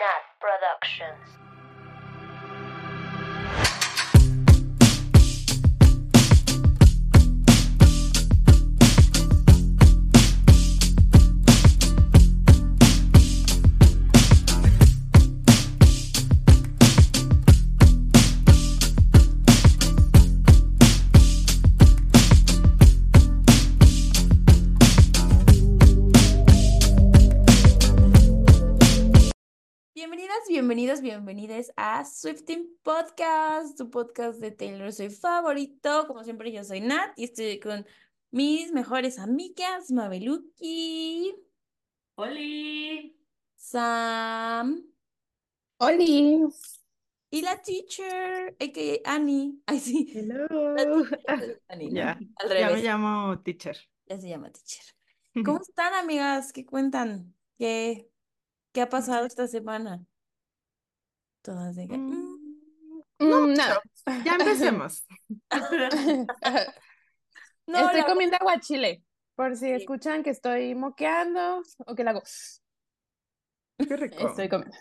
Nat Productions. A Swifting Podcast, tu podcast de Taylor Swift favorito. Como siempre, yo soy Nat y estoy con mis mejores amigas, Mabeluki, ¡Holi! Sam Oli. y la teacher, a.k.a. Annie. Ay, sí. Hello. teacher Annie, ¿no? Ya, Al ya me llamo teacher. ya se llama teacher. ¿Cómo están, amigas? ¿Qué cuentan? ¿Qué, qué ha pasado esta semana? Todas de que, Mm, "Mm, No, nada. Ya empecemos. no, estoy comiendo aguachile. Por si Sí. escuchan que estoy moqueando o que la hago. Qué rico. Estoy comiendo.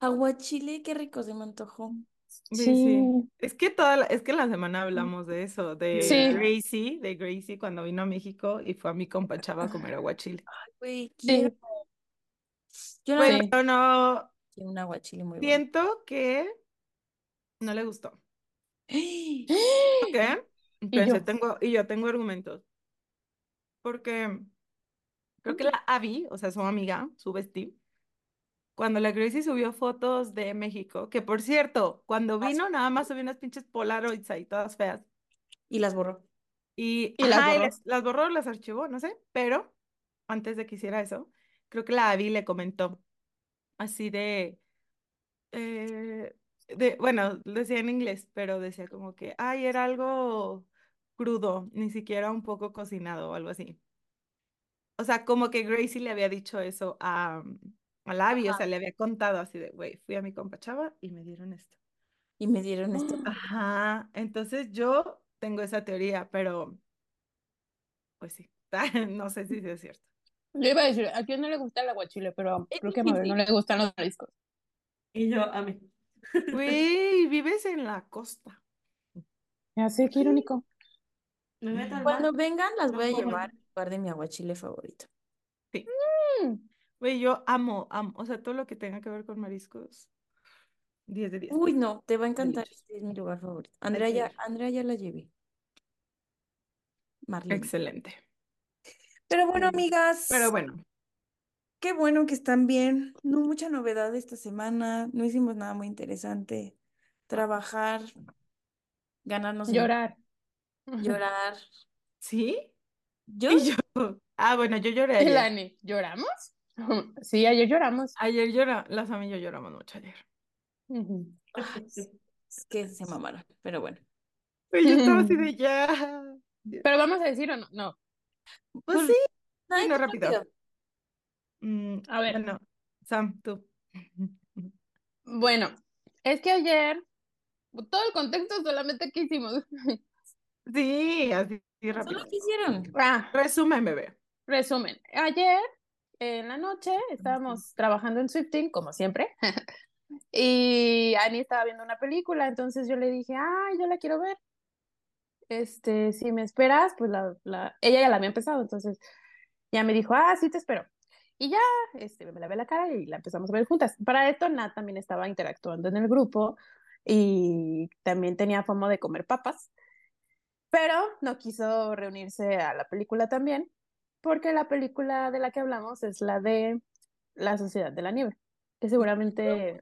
Aguachile, qué rico se me antojó. Sí, Sí. sí. Es que toda la, es que la semana hablamos de eso, de Sí. Gracie, de Gracie cuando vino a México y fue a mi compa Chava a comer aguachile. Güey, Sí. quiero. Yo no Bueno, no un aguachile muy bueno. siento que no le gustó. ¿Por qué? Y Pensé, yo. tengo, y yo tengo argumentos. Porque creo que la Abby, o sea, su amiga, su bestie, cuando la Gracie subió fotos de México, que por cierto, cuando vino nada más subió unas pinches Polaroids ahí todas feas. Y las borró. Y, Y las ajá, y borró. las, las borró, las archivó, no sé, pero antes de que hiciera eso, creo que la Abby le comentó así de, eh, de, bueno, decía en inglés, pero decía como que, ay, era algo crudo, ni siquiera un poco cocinado o algo así. O sea, como que Gracie le había dicho eso a, a la Abby, o sea, le había contado así de, güey, fui a mi compa Chava y me dieron esto. Y me dieron esto. Ajá, entonces yo tengo esa teoría, pero pues sí, no sé si es cierto. Yo iba a decir, a quién no le gusta el aguachile, pero creo que a Mabel no le gustan los mariscos. Y yo, a mí. Güey, vives en la costa. Ya sé, qué irónico. Me meto al Cuando mar. vengan, las voy a llevar a lugar de mi aguachile favorito. Sí. Mm, Güey, yo amo, amo, o sea, todo lo que tenga que ver con mariscos, 10 de 10. Uy, no, te va a encantar. Este es mi lugar favorito. Andrea ya. Andrea ya la llevé. Marlene. Excelente. Pero bueno, amigas, Pero bueno, qué bueno que están bien. No mucha novedad esta semana. No hicimos nada muy interesante. Trabajar, ganarnos el Llorar. llorar. ¿sí? Yo Y yo, ah, bueno, yo lloré ¿Y ayer. Lani, ¿lloramos? Sí, ayer lloramos. Ayer llora, las amigas y yo lloramos mucho ayer. Ujú. Ay, es que se mamaron, pero bueno. Güey, yo estaba así de ya. Pero vamos a decir o no, no. Pues sí, qué rápido. rápido. Mm, A ver. bueno, Sam, tú. Bueno, es que ayer, todo el contexto solamente que hicimos. Sí, así rápido. Solo quisieron. Ah, Resumen, bebé. Resumen, ayer en la noche estábamos trabajando en Swifting, como siempre, y Annie estaba viendo una película, entonces yo le dije, ay, yo la quiero ver. Este, si me esperas, pues la, la... ella ya la había empezado, entonces ya me dijo, ah, sí te espero. Y ya, este, me lavé la cara y la empezamos a ver juntas. Para esto, Nat también estaba interactuando en el grupo y también tenía fama de comer papas, pero no quiso reunirse a la película también porque la película de la que hablamos es la de La Sociedad de la Nieve, que seguramente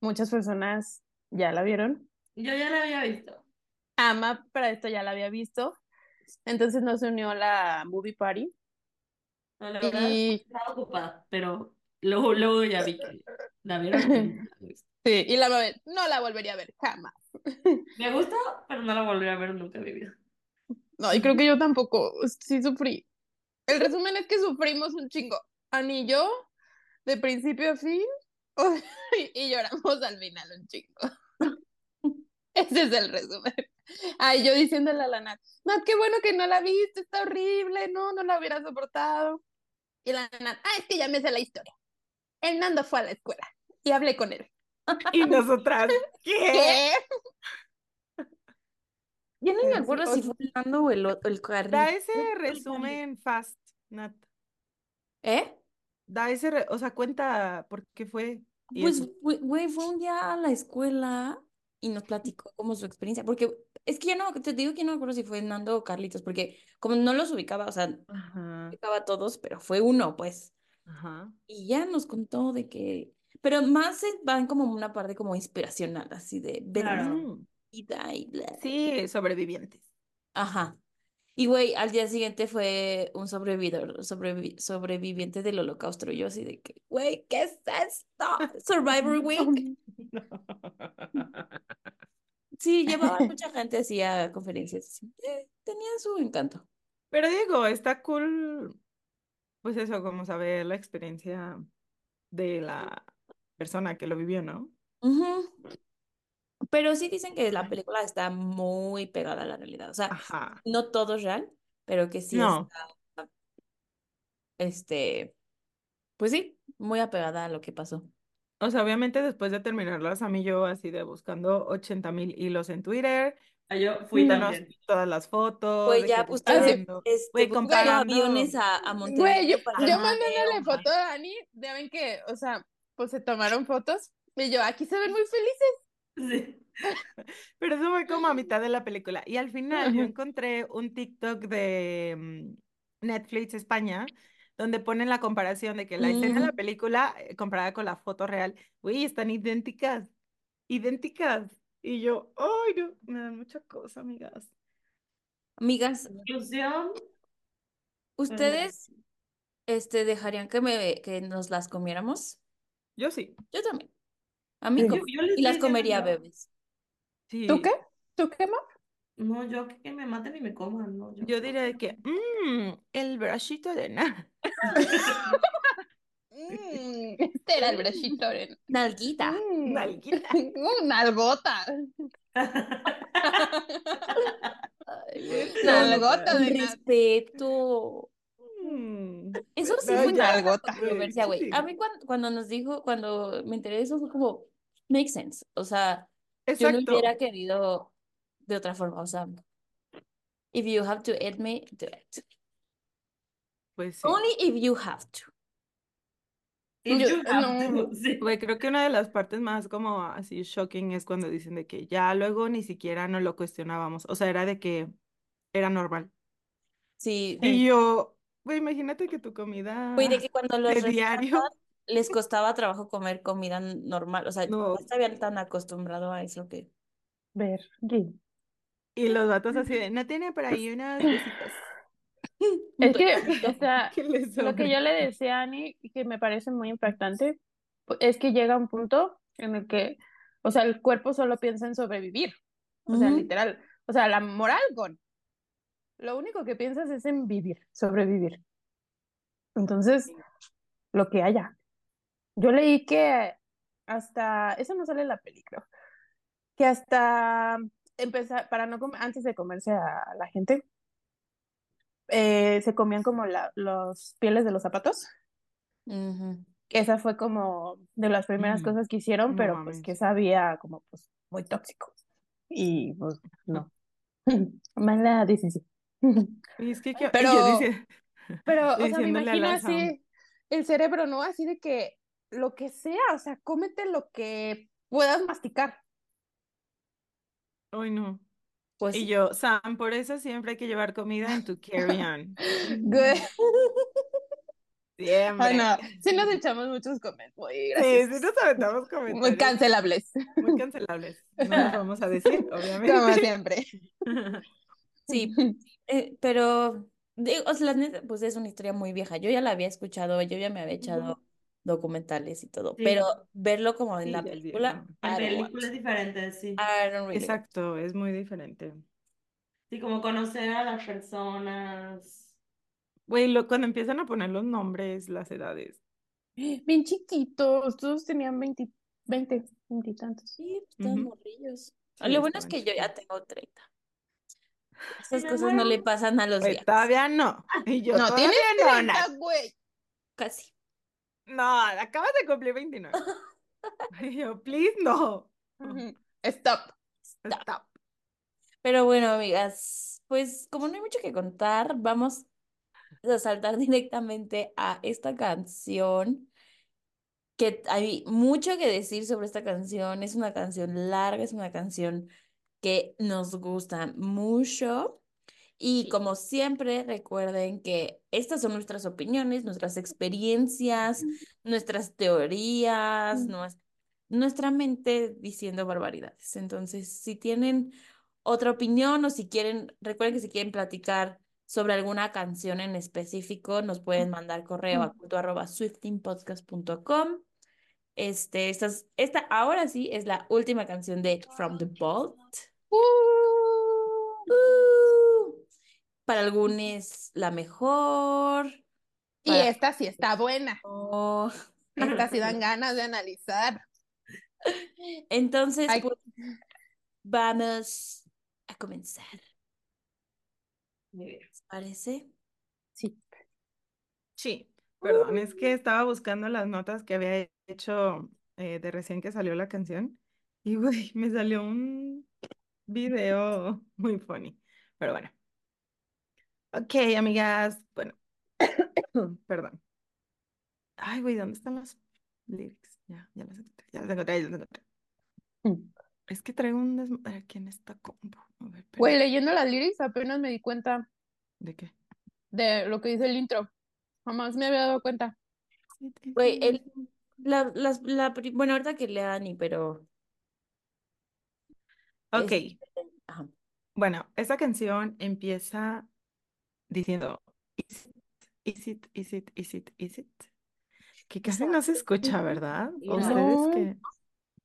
muchas personas ya la vieron. Yo ya la había visto. Ama para esto ya la había visto, entonces nos unió la movie party No, la verdad, y estaba ocupada, pero luego, luego ya vi que la vieron. no sí, y la no la volvería a ver jamás. Me gustó, pero no la volveré a ver nunca en mi vida. No, y creo que yo tampoco, sí sufrí. El resumen es que sufrimos un chingo. Ani y yo, de principio a fin, y lloramos al final un chingo. Ese es el resumen. Ay, yo diciéndole a la Nat, Nat, qué bueno que no la viste, está horrible, no, no la hubiera soportado. Y la Nat, ah, es que ya me sé la historia. el Nando fue a la escuela y hablé con él. Y nosotras, ¿qué? ¿Qué? Yo no me acuerdo si fue el Nando o el, otro- el. Da ese resumen fast, Nat. ¿Eh? Da ese, re- o sea, cuenta por qué fue. Pues, güey, fue un día a la escuela y nos platicó como su experiencia, porque es que ya no, te digo que no me acuerdo si fue Nando o Carlitos, porque como no los ubicaba, o sea, Ajá, ubicaba a todos, pero fue uno, pues. ajá. Y ya nos contó de que, pero más se van como una parte como inspiracional, así de Claro. Vida y bla. Sí, sobrevivientes. Ajá. Y güey, al día siguiente fue un sobrevividor, sobrevi- sobreviviente del holocausto. Y yo así de que, güey, ¿qué es esto? Survivor Week. Sí, llevaba mucha gente así a conferencias. así. Eh, tenía su encanto. Pero digo, está cool, pues eso, como saber la experiencia de la persona que lo vivió, ¿no? Pero sí dicen que la película está muy pegada a la realidad. O sea, Ajá. no todo es real, pero que sí No. está, este, pues sí, muy apegada a lo que pasó. O sea, obviamente después de terminarlas, a mí yo así de buscando 80 mil hilos en Twitter, Ah, Yo fui viéndonos también. todas las fotos, Güey, de ya este, güey, comparando. aviones a, a Güey, Monterrey yo, para yo mandándole foto a Dani, ya ven que, o sea, pues se tomaron fotos y yo, aquí se ven muy felices. Sí. Pero eso fue como a mitad de la película. Y al final yo encontré un TikTok de mm, Netflix España, donde ponen la comparación de que la escena de la película eh, comparada con la foto real, güey, están idénticas, idénticas. Y yo, ay, no, me dan mucha cosa, amigas. Amigas, Inclusión. ¿ustedes este, dejarían que, me, que nos las comiéramos? Yo sí, Yo también. A mí Sí. como. Yo, yo les Y las comería bebés. sí. ¿Tú qué? ¿Tú qué, Mo? No, yo que, me maten y me coman, no. Yo, Yo diría de que, mmm, el bracito de nada. Mm, este era el bracito. de- Nalguita. Mm, Nalguita. Una algota. Ay, güey, Una no, algota con de respeto. Mm, Eso sí no, fue ya, una algota. controversia, güey. sí. A mí cuando, cuando nos dijo, cuando me enteré de eso fue como, make sense. O sea, yo no hubiera querido de otra forma. O sea, if you have to eat me, do it. Pues sí. Only if you have to. If Yo- you have no. to, sí. Güey, creo que una de las partes más como así shocking es cuando dicen de que ya luego ni siquiera no lo cuestionábamos. O sea, era de que era normal. Sí, Y yo, güey, imagínate que tu comida güey, de que cuando los de diario, les costaba trabajo comer comida normal. O sea, No. se habían tan acostumbrado a eso que. Ver, y los vatos así de, no tiene por ahí unas Es que, o sea, lo que sobren". yo le decía a Ani, que me parece muy impactante, pu- es que llega un punto en el que, o sea, el cuerpo solo piensa en sobrevivir. O sea, Ujú. literal. O sea, la moral, con. Lo único que piensas es en vivir, sobrevivir. Entonces, lo que haya. Yo leí que hasta, eso no sale en la película, que hasta empezar, para no comer, antes de comerse a la gente, eh, se comían como la, los pieles de los zapatos. Que esa fue como de las primeras Mm, cosas que hicieron, no pero pues que sabía como pues muy tóxico. Y pues no. Mala decisión. Y es que, ¿qué- y Pero- dice- Pero, o sea, me imagino así el cerebro, ¿no? Así de que lo que sea, o sea, cómete lo que puedas masticar. Ay, no. Pues Y yo, Sam, por eso siempre hay que llevar comida en tu carry-on. Güey. Siempre. Ay, no, sí nos echamos muchos comentarios muy Sí, graciosos. sí nos aventamos Muy comentarios cancelables, muy cancelables. No los vamos a decir, como obviamente. siempre. Sí, eh, pero, digo, o sea, pues es una historia muy vieja. Yo ya la había escuchado, yo ya me había echado documentales y todo, Sí. pero verlo como en Sí, la película, En películas diferentes, sí. Really Exacto, es muy diferente. Sí, como conocer a las personas. Güey, lo- cuando empiezan a poner los nombres, las edades. Bien chiquitos, todos tenían 20, 20, 20 y tantos. Sí, están Ujú. morrillos. Sí, Lo bueno es que yo ya tengo 30. Esas cosas no le pasan a los viejos. todavía no. Y yo No, todavía tienes no, 30, Nat. güey. Casi. No, acabas de cumplir 29. Y yo, please, no. Ujú. Stop. Stop. Pero bueno, amigas, pues como no hay mucho que contar, vamos a saltar directamente a esta canción, que hay mucho que decir sobre esta canción. Es una canción larga, es una canción que nos gusta mucho. Y como siempre, recuerden que estas son nuestras opiniones, nuestras experiencias, nuestras teorías, nues- nuestra mente diciendo barbaridades. Entonces, si tienen otra opinión o si quieren, recuerden que si quieren platicar sobre alguna canción en específico, nos pueden mandar correo a culto arroba swiftingpodcast.com. Este, estas, esta ahora sí es la última canción de From the Vault. Uh, Uh, para algunos la mejor. y Para esta sí está buena. no. Esta sí dan ganas de analizar. Entonces, Ay. pues, vamos a comenzar. Muy bien. ¿Les parece? Sí. Sí, perdón, es que estaba buscando las notas que había hecho eh, de recién que salió la canción y, güey, me salió un video muy funny. Pero bueno. Ok, amigas. Bueno, perdón. Ay, güey, ¿dónde están los lyrics? Ya, ya las encontré, ya las encontré, ya las encontré. Mm. Es que traigo un desmadre aquí en esta. A ver, Güey, leyendo las lyrics apenas me di cuenta ¿De qué? de lo que dice el intro. Jamás me había dado cuenta. Güey, el, la, las, la, pri- bueno, ahorita que lea Dani, pero Ok, este, ajá. bueno, esta canción empieza diciendo Is it, is it, is it, is it? Que casi no se escucha, ¿verdad? Sí, ¿O no. ustedes que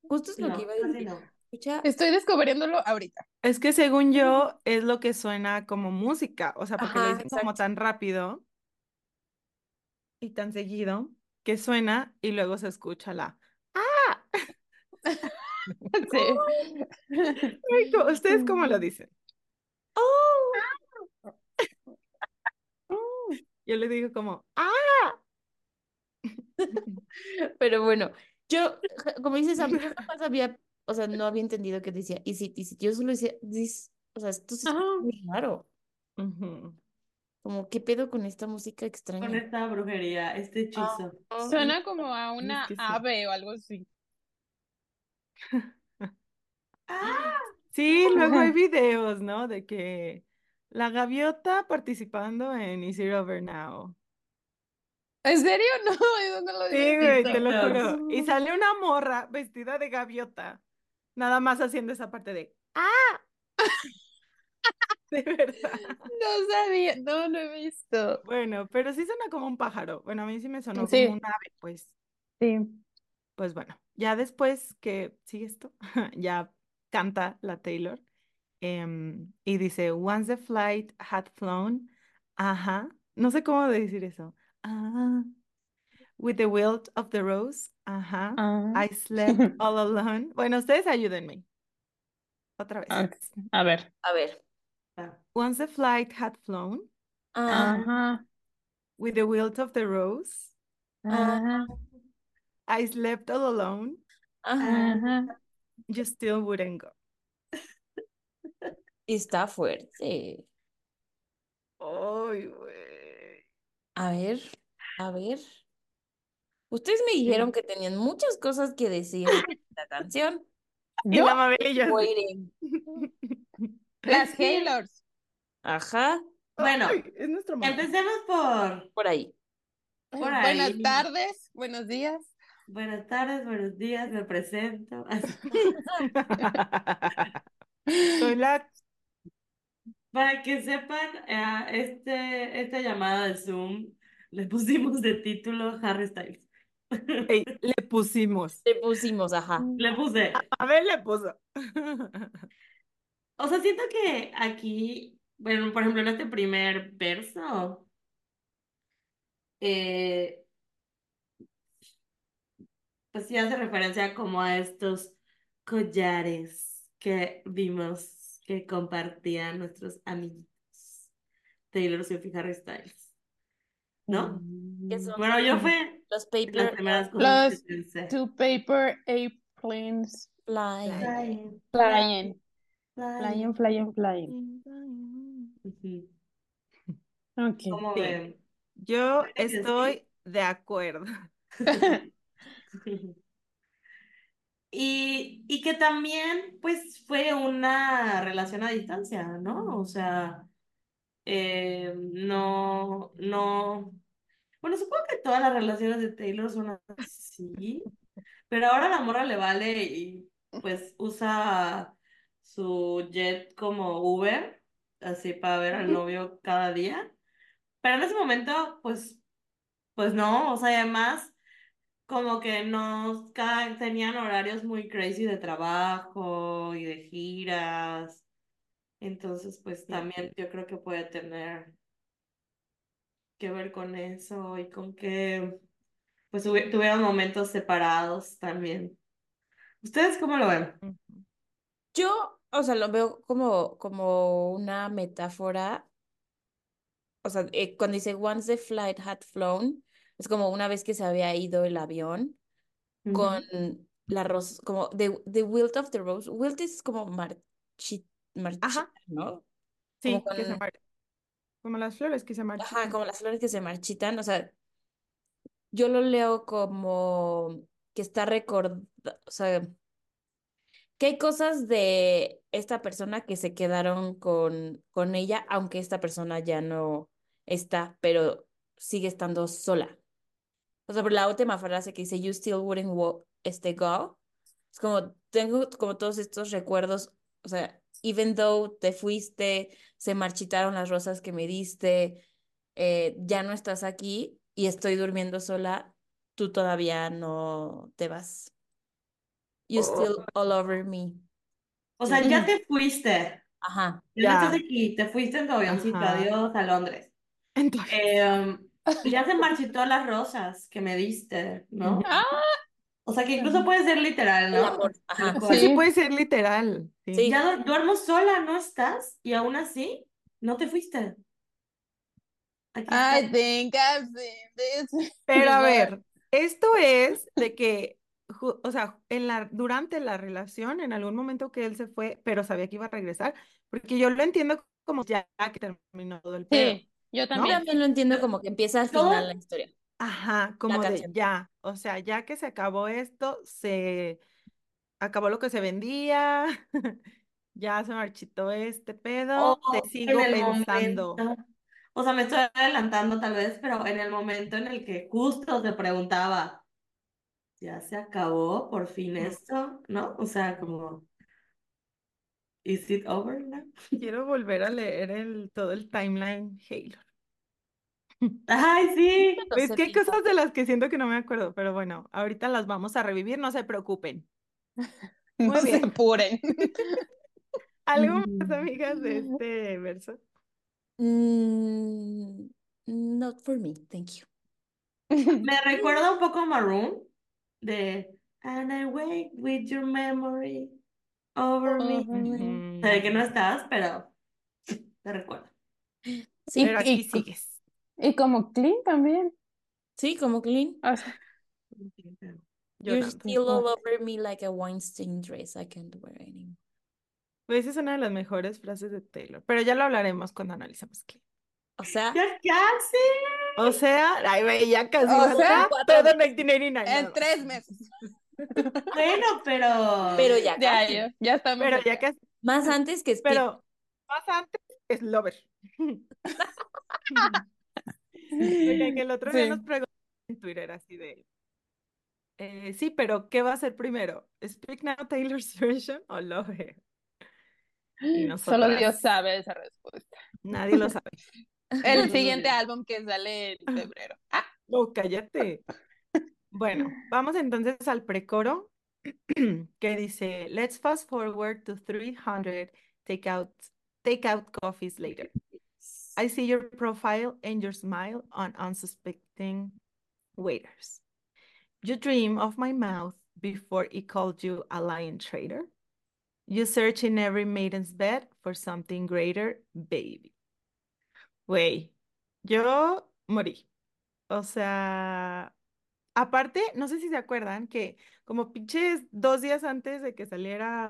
Justo es lo No, que iba a decir. no. Escucha, Estoy descubriéndolo ahorita. Es que según yo es lo que suena como música, o sea, porque lo Ajá, dicen como tan rápido y tan seguido que suena y luego se escucha la ¡Ah! Sí. ¿Ustedes cómo lo dicen? ¡Oh! Yo le digo como ¡Ah! pero bueno, yo, como dices, Sam, yo jamás había, o sea, no había entendido que decía, y si, y si, yo solo decía, this, o sea, esto escucha Ajá. muy raro, como, ¿qué pedo con esta música Con extraña? esta brujería, este hechizo. Ah, Suena como a una que sí. ave o algo así. Sí, luego hay videos, ¿no? De que la gaviota participando en Is It Over Now. ¿En serio? No, eso no lo Sí, güey, te lo juro. Y sale una morra vestida de gaviota, nada más haciendo esa parte de ¡Ah! De verdad. No sabía, no lo he visto. Bueno, pero sí suena como un pájaro. Bueno, a mí sí me sonó Sí. como un ave, pues. Sí. Pues bueno, ya después que sigue esto, ya canta la Taylor em, y dice, Once the flight had flown, ajá, no sé cómo decir eso, ah, with the wilt of the rose, ajá, Ah. I slept all alone. Bueno, ustedes ayúdenme. Otra vez. Ah, A ver. A ver, Ah, Once the flight had flown, ah, Ajá. with the wilt of the rose, Ajá. I slept all alone, ajá, Ajá. you still wouldn't go. Está fuerte. Ay, güey. A ver, a ver. Ustedes me dijeron que tenían muchas cosas que decir de la canción. Y ¿Yo? la Mabel y yo así. Waiting. Las Haylors. Ajá, Bueno, Ay, es nuestro empecemos por por ahí. Por Buenas ahí. tardes, buenos días. buenas tardes, buenos días, me presento. Soy la Para que sepan, eh, este, esta llamada de Zoom le pusimos de título Harry Styles. Le pusimos. Le pusimos, ajá. Le puse. A ver, le puso. O sea, siento que aquí, bueno, por ejemplo, en este primer verso, eh, pues sí hace referencia como a estos collares que vimos que compartían nuestros amiguitos Taylor Swift y Harry Styles, ¿no? ¿Qué son? Bueno, yo fue, Los Las paper primeras cosas Los que pensé. two paper airplanes flying. Flying, flying, flying. flying, flying, flying. Ujú. Ok. ¿Cómo Sí. ven? Yo estoy de acuerdo. Y, y que también, pues, fue una relación a distancia, ¿no? O sea, eh, no, no. Bueno, supongo que todas las relaciones de Taylor son así, pero ahora la morra le vale y pues usa su jet como Uber, así para ver al novio cada día. Pero en ese momento, pues, pues no, o sea, además, como que no, cada, tenían horarios muy crazy de trabajo y de giras. Entonces, pues también yo creo que puede tener que ver con eso y con que pues tuvieron momentos separados también. ¿Ustedes cómo lo ven? Yo, o sea, lo veo como, como una metáfora. O sea, eh, cuando dice once the flight had flown, es como una vez que se había ido el avión con la rosa, como the, the wilt of the rose. Wilt es como marchi, marchita, Ajá, ¿no? Como sí, que se con, mar- como las flores que se ajá, marchitan. como las flores que se marchitan. O sea, yo lo leo como que está recordando, o sea, que hay cosas de esta persona que se quedaron con, con ella, aunque esta persona ya no está, pero sigue estando sola. O sea, por la última frase que dice, You still wouldn't wo- este, go. Es como, tengo como todos estos recuerdos, o sea, even though te fuiste, se marchitaron las rosas que me diste, eh, ya no estás aquí y estoy durmiendo sola, tú todavía no te vas. You Oh, still all over me. O sea, ya te fuiste, Ajá. ya no estás aquí, te fuiste en tu avioncito, adiós a Londres. Entonces, Eh, ya se marchitó las rosas que me diste, ¿no? Ah, O sea, que incluso puede ser literal, ¿no? amor. Ajá. Sí, puede ser literal, sí. Sí. Ya du- duermo sola, no estás, y aún así, no te fuiste. Aquí I think I've seen this Pero a ver, esto es de que, o sea, en la, durante la relación, en algún momento que él se fue, pero sabía que iba a regresar, porque yo lo entiendo como ya que terminó todo el pedo, Sí, yo también. lo entiendo como que empieza al final la historia, Ajá, como de ya, o sea, ya que se acabó esto, se acabó lo que se vendía, ya se marchitó este pedo, te o en sigo pensando. momento, o sea, me estoy adelantando tal vez, pero en el momento en el que justo te preguntaba, ¿ya se acabó por fin esto? ¿No? O sea, como, ¿is it over now? Quiero volver a leer el, todo el timeline Halo. Ay, sí. Es que hay cosas de las que siento que no me acuerdo, pero bueno, ahorita las vamos a revivir, no se preocupen. Muy No se bien. apuren. ¿Algo más, amigas, de este verso? Mm, not for me, thank you. Me recuerda un poco a Maroon, de, and I wake with your memory over me. Sea, de que no estás, pero te recuerdo. Sí, Pero aquí Y, sigues. y como clean también. sí, como clean. O sea, Yo You're también. still all over me like a Weinstein dress I can't wear anymore. Pues esa es una de las mejores frases de Taylor, pero ya lo hablaremos cuando analicemos Clean. O sea, ¡Ya casi! O sea, ay, ya casi O sea, todo meses. 1989. en tres meses. Bueno, pero... pero ya Ya, casi. ya, ya estamos Pero ya que, Más antes que Speed. pero más antes es Lover. Que el otro día nos preguntó en Twitter así de, eh, sí, pero ¿qué va a ser primero? ¿Speak Now Taylor's version o Lover? Solo Dios sabe esa respuesta. nadie lo sabe. El siguiente álbum que sale en febrero. Ah, No, cállate. Bueno, vamos entonces al precoro que dice, let's fast forward to 300 take out, take out coffees later. I see your profile and your smile on unsuspecting waiters. You dream of my mouth before it called you a lying traitor. You search in every maiden's bed for something greater, baby. Güey, yo morí. O sea, aparte, no sé si se acuerdan que como pinches dos días antes de que saliera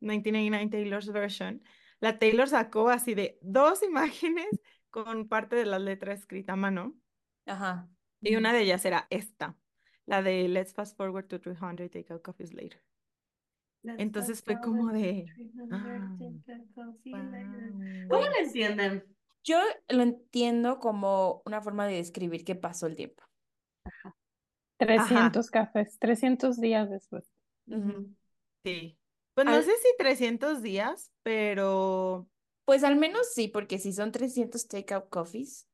1999 Taylor's version, la Taylor sacó así de dos imágenes con parte de la letra escrita a mano Ajá. y una de ellas era esta, la de Let's fast forward to 300, take out coffees later. Entonces fue como de, ah, ¿Cómo lo entienden? Yo lo entiendo como una forma de describir que pasó el tiempo. 300 cafés, 300 días después. Sí. Pues no Al- sé si 300 días, pero Pues al menos sí, porque si son 300 take-out coffees,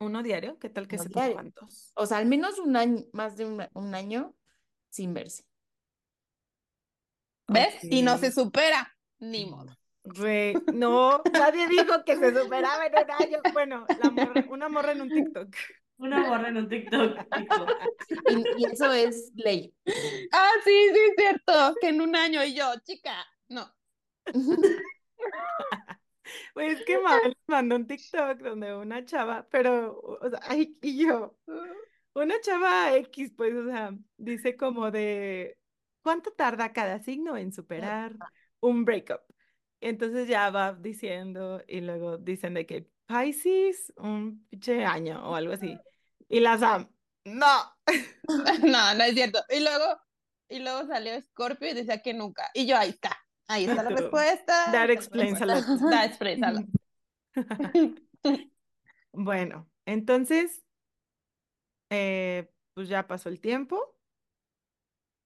uno diario, ¿qué tal que diario. cuántos? o sea, al menos un año, más de un, un año sin verse. ¿Ves? Y no se supera. Ni modo. Güey, no, nadie dijo que se superaba en un año. Bueno, la morra, una morra en un TikTok. Una borra en un TikTok. Y, y eso es ley. Ah, sí, sí, es cierto. Que en un año y yo, chica, no. Güey, es que Mabel mandó un TikTok donde una chava, pero, o sea, ay, y yo, una chava X, pues, o sea, dice como de, ¿cuánto tarda cada signo en superar un breakup? Entonces ya va diciendo, y luego dicen de que Pisces, un pinche año o algo así. Y la Sam, no. No, no es cierto. Y luego, y luego salió Scorpio y decía que nunca. Y yo, ahí está. Ahí está la respuesta. That explains a respuesta. lot. That explains a lot. Bueno, entonces, eh, pues ya pasó el tiempo.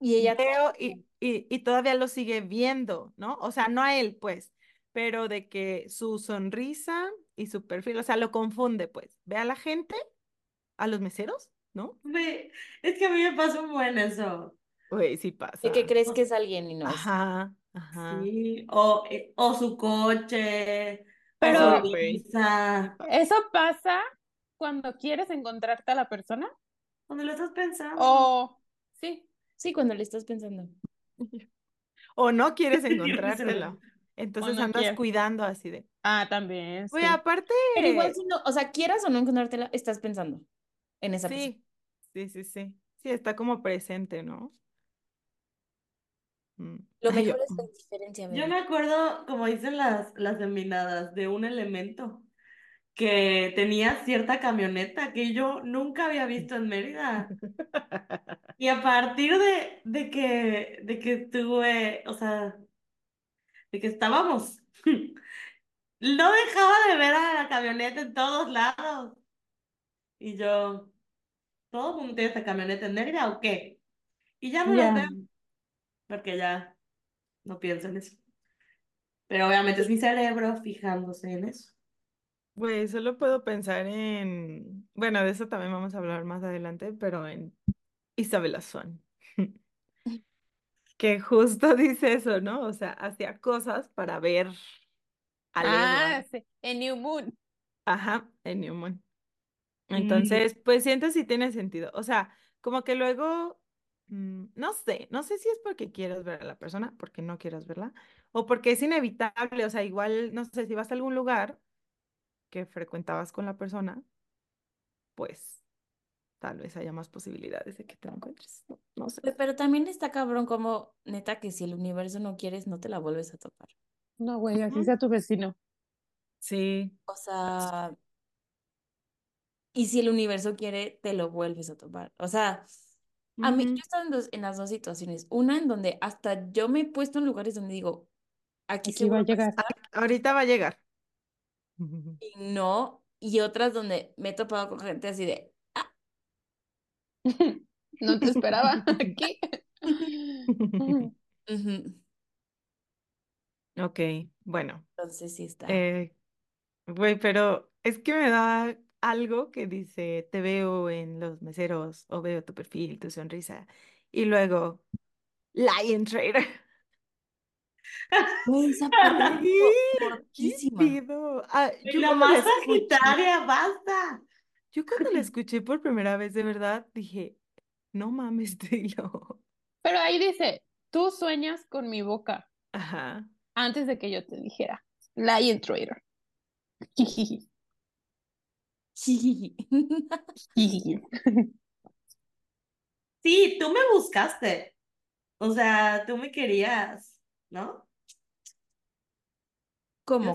Y ella Veo y, y, y todavía lo sigue viendo, ¿no? O sea, no a él, pues, pero de que su sonrisa y su perfil, o sea, lo confunde, pues. Ve a la gente, a los meseros, ¿no? Es que a mí me pasó un buen eso. Güey, sí pasa. de que crees que es alguien y no es. Ajá, ajá. Sí, o, eh, o su coche, Pero- o su visa. ¿Eso pasa cuando quieres encontrarte a la persona? ¿Dónde lo estás pensando? O, sí. Sí, cuando le estás pensando. O no quieres encontrártelo. Entonces no andas quiero. cuidando así de. Ah, también. Güey, sí. aparte. Pero igual si no, o sea, quieras o no encontrártela, estás pensando en esa persona. Sí, sí, sí, sí. Sí, está como presente, ¿no? Mm. Lo Ay, yo- mejor es la indiferencia, Yo bebé. me acuerdo, como dicen las, las feminadas, de un elemento que tenía cierta camioneta que yo nunca había visto en Mérida. Y a partir de, de que, de que tuve, o sea, de que estábamos, no dejaba de ver a la camioneta en todos lados. Y yo, ¿todo mundo tiene esta camioneta Mérida o qué? Y ya no lo veo, porque ya no pienso en eso. Pero obviamente es mi cerebro fijándose en eso. Güey, solo puedo pensar en, bueno, de eso también vamos a hablar más adelante, pero en Isabela Swan, que justo dice eso, ¿no? O sea, hacía cosas para ver al Ah, sí. En New Moon. Ajá, en Newman. Mm. Entonces, pues siento si tiene sentido. O sea, como que luego, mm, no sé, no sé si es porque quieras ver a la persona, porque no quieras verla, o porque es inevitable. O sea, igual, no sé, si vas a algún lugar que frecuentabas con la persona, pues tal vez haya más posibilidades de que te la encuentres. No, no sé. Pero también está cabrón como, neta, que si el universo no quieres, no te la vuelves a topar. No, güey, así sea tu vecino. Sí, O sea, y si el universo quiere, te lo vuelves a topar. O sea, a mí, yo estado en, dos- en las dos situaciones. Una en donde hasta yo me he puesto en lugares donde digo, aquí Aquí va a seguro va a llegar. ahorita va a llegar. y no. Y otras donde me he topado con gente así de, No te esperaba aquí. Ok, bueno. Entonces sí está. Eh, güey, pero es que me da algo que dice, te veo en los meseros o veo tu perfil, tu sonrisa. Y luego, Lion Trader. Esa. Ah, yo La más escuché, sagitaria, basta. yo cuando la escuché por primera vez, de verdad, dije, no mames, Taylor. Pero ahí dice, tú sueñas con mi boca Ajá. antes de que yo te dijera. Lion Trader. Sí, tú me buscaste. O sea, tú me querías, ¿no? ¿Cómo?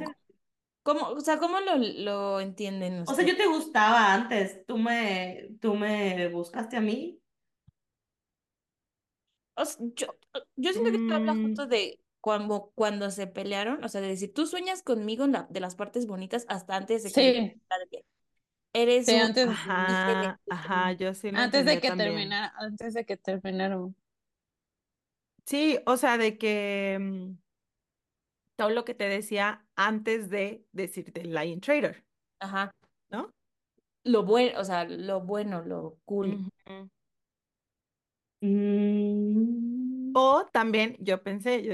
¿Cómo? O sea, ¿cómo lo, lo entienden O sea, yo te gustaba antes. Tú me, tú me buscaste a mí. O sea, yo, yo siento que tú hablas Mm, justo de cuando, cuando se pelearon, o sea, de decir, tú sueñas conmigo en la, de las partes bonitas hasta antes de que yo Sí, eres sí, un antes, ajá, ajá, yo sí lo antes de que también. terminara, antes de que terminaron. Sí, o sea, de que mm, todo lo que te decía antes de decirte Lion Trader, Ajá. ¿no? Lo bueno, o sea, lo bueno, lo cool. Mm. O también yo pensé, yo,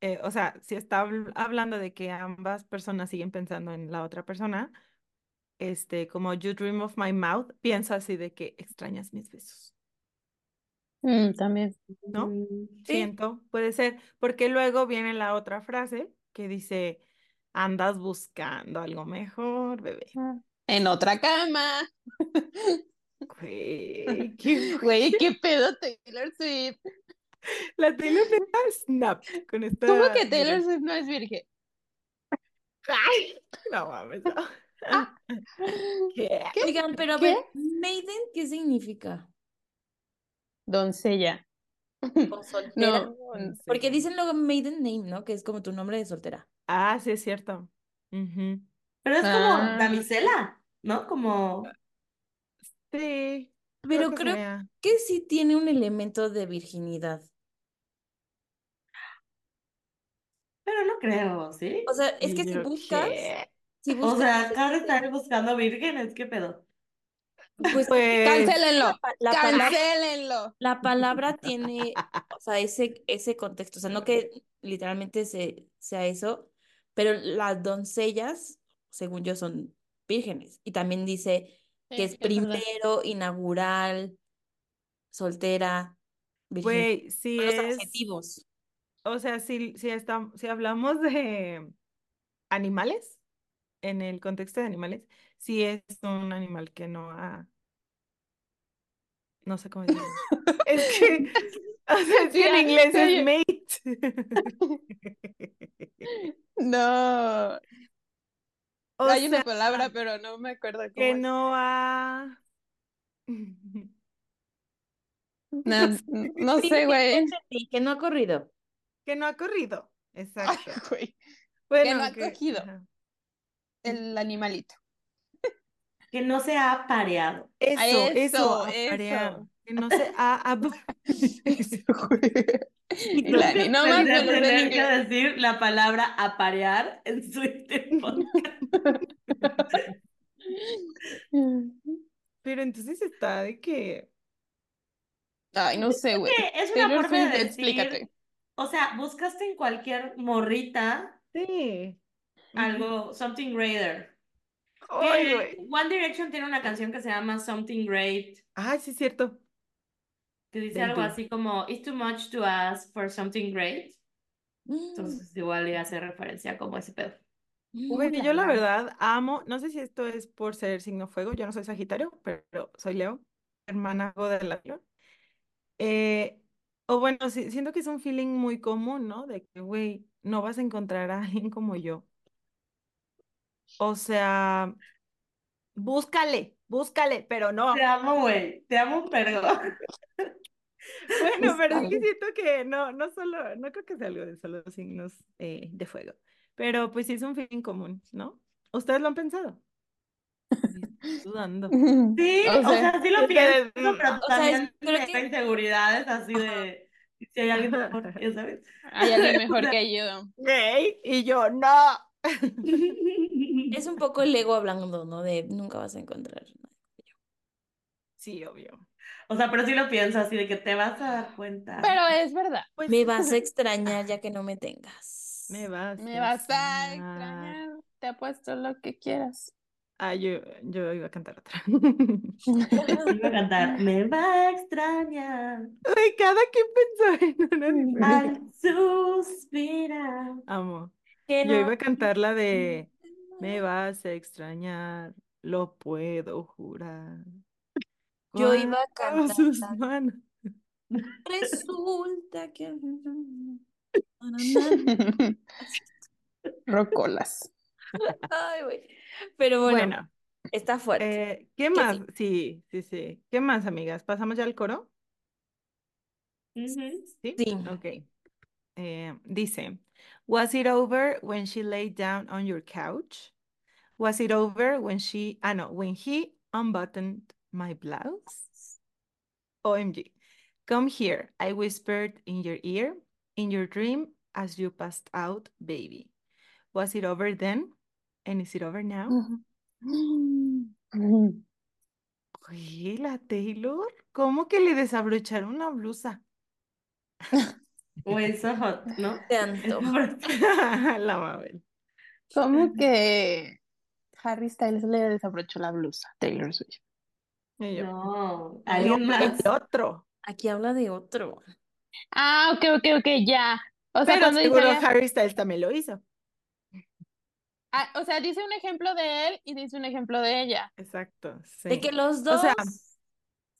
eh, o sea, si está habl- hablando de que ambas personas siguen pensando en la otra persona, este, como You Dream of My Mouth, pienso así de que extrañas mis besos, Mm, también. ¿no? Mm. Sí. Siento, puede ser, porque luego viene la otra frase que dice, andas buscando algo mejor, bebé. Ah, En otra cama. Güey, qué Güey, qué pedo Taylor Swift. La Taylor neta snap con esta. ¿Cómo que Taylor Swift no es virgen? Ay, no mames. no. ¿Qué? ¿Qué? Oigan, pero a ¿Qué? ver, Maiden, ¿qué significa? Doncella. ¿O soltera? No, Porque dicen luego Maiden Name, ¿no? Que es como tu nombre de soltera. Ah, sí, es cierto. Pero es como Ah. damisela, ¿no? Como. Sí, Pero que creo que sí tiene un elemento de virginidad. Pero no creo, ¿sí? O sea, es que si buscas, ¿qué? Si O sea, acá están buscando vírgenes, ¿qué pedo? pues Pues, Cancélenlo. la, pa- la palabra, Cancélenlo. la palabra tiene, o sea, ese, ese contexto. O sea, no que literalmente se, sea eso, pero las doncellas, según yo, son vírgenes. Y también dice que es Sí, es verdad. primero, inaugural, soltera, virgen. güey, si los es, adjetivos. o sea, si, si, estam- si hablamos de animales, en el contexto de animales, si es un animal que no ha, no sé cómo decirlo. Es que, o sea, es que en Ya, inglés es mate. No. O Hay una palabra, pero no me acuerdo cómo que es. no ha... No, no Sí, sé, güey. que no ha corrido. Que no ha corrido. Exacto. Bueno, no ha cogido. ajá. El animalito. Que no se ha pareado. Eso, eso, Eso, apareado. eso. Que no se ha... Y Lani, no más me tener que decir la palabra aparear en su. Pero entonces está de que... Ay, no sé, güey. Es una Taylor forma de decir, explícate. o sea, buscaste en cualquier morrita Sí. Algo, something greater. One Direction tiene una canción que se llama Something Great, Ay, sí es cierto. que dice algo así como, It's too much to ask for something great. Mm, Entonces igual le hace referencia como ese pedo. Güey, mm, yo la la- verdad amo, no sé si esto es por ser signo fuego, yo no soy Sagitario, pero soy Leo, hermana de la flor. Eh, o bueno, sí, siento que es un feeling muy común, ¿no? De que, güey, no vas a encontrar a alguien como yo. O sea, búscale, búscale, pero no. Te amo, güey, te amo, pero... Bueno, pero es que siento que no, no solo, no creo que sea algo de solo signos eh, de fuego, pero pues sí es un feeling común, ¿no? ¿Ustedes lo han pensado? Dudando. Sí, O o sea, sea, sí lo que pienso, pero O sea, es- también creo me que- da inseguridades así de si hay alguien mejor, ya sabes. Hay alguien mejor que yo. Y yo, no. Es un poco el ego hablando, ¿no? De nunca vas a encontrar. nada. Sí, obvio. O sea, pero sí lo pienso así de que te vas a dar cuenta. Pero es verdad. Pues Me vas a extrañar ya que no me tengas. me vas Me a vas a extrañar. Te apuesto lo que quieras. Ah, yo, yo iba a cantar otra. Iba a cantar, me va a extrañar Ay, cada quien pensó en una diferente. al suspirar. Amo. Que Yo no- iba a cantar la de Me vas a extrañar, lo puedo jurar. Yo iba a cantar sus la- manos. Resulta que. Rocolas. Ay, güey. Pero bueno, Bueno, está fuerte. eh, ¿qué más? Sí, sí, sí. ¿Qué más, amigas? ¿Pasamos ya al coro? Sí. Sí. Ok. Eh, dice, Was it over when she laid down on your couch? Was it over when she, ah, no, when he unbuttoned my blouse? OMG. Come here, I whispered in your ear, in your dream, as you passed out, baby. Was it over then? And is it over now? Oye, la Taylor, ¿cómo que le desabrocharon una blusa? O eso hot, ¿no? Tanto. La Mabel. ¿Cómo que Harry Styles le desabrochó la blusa a Taylor Swift? Y yo, No, alguien "No, más. el otro. Aquí habla de otro. Ah, ok, ok, ok, ya. O sea, Pero cuando dice, seguro Harry Styles también lo hizo. ah, o sea, dice un ejemplo de él y dice un ejemplo de ella. Exacto, sí. De que los O dos. sea,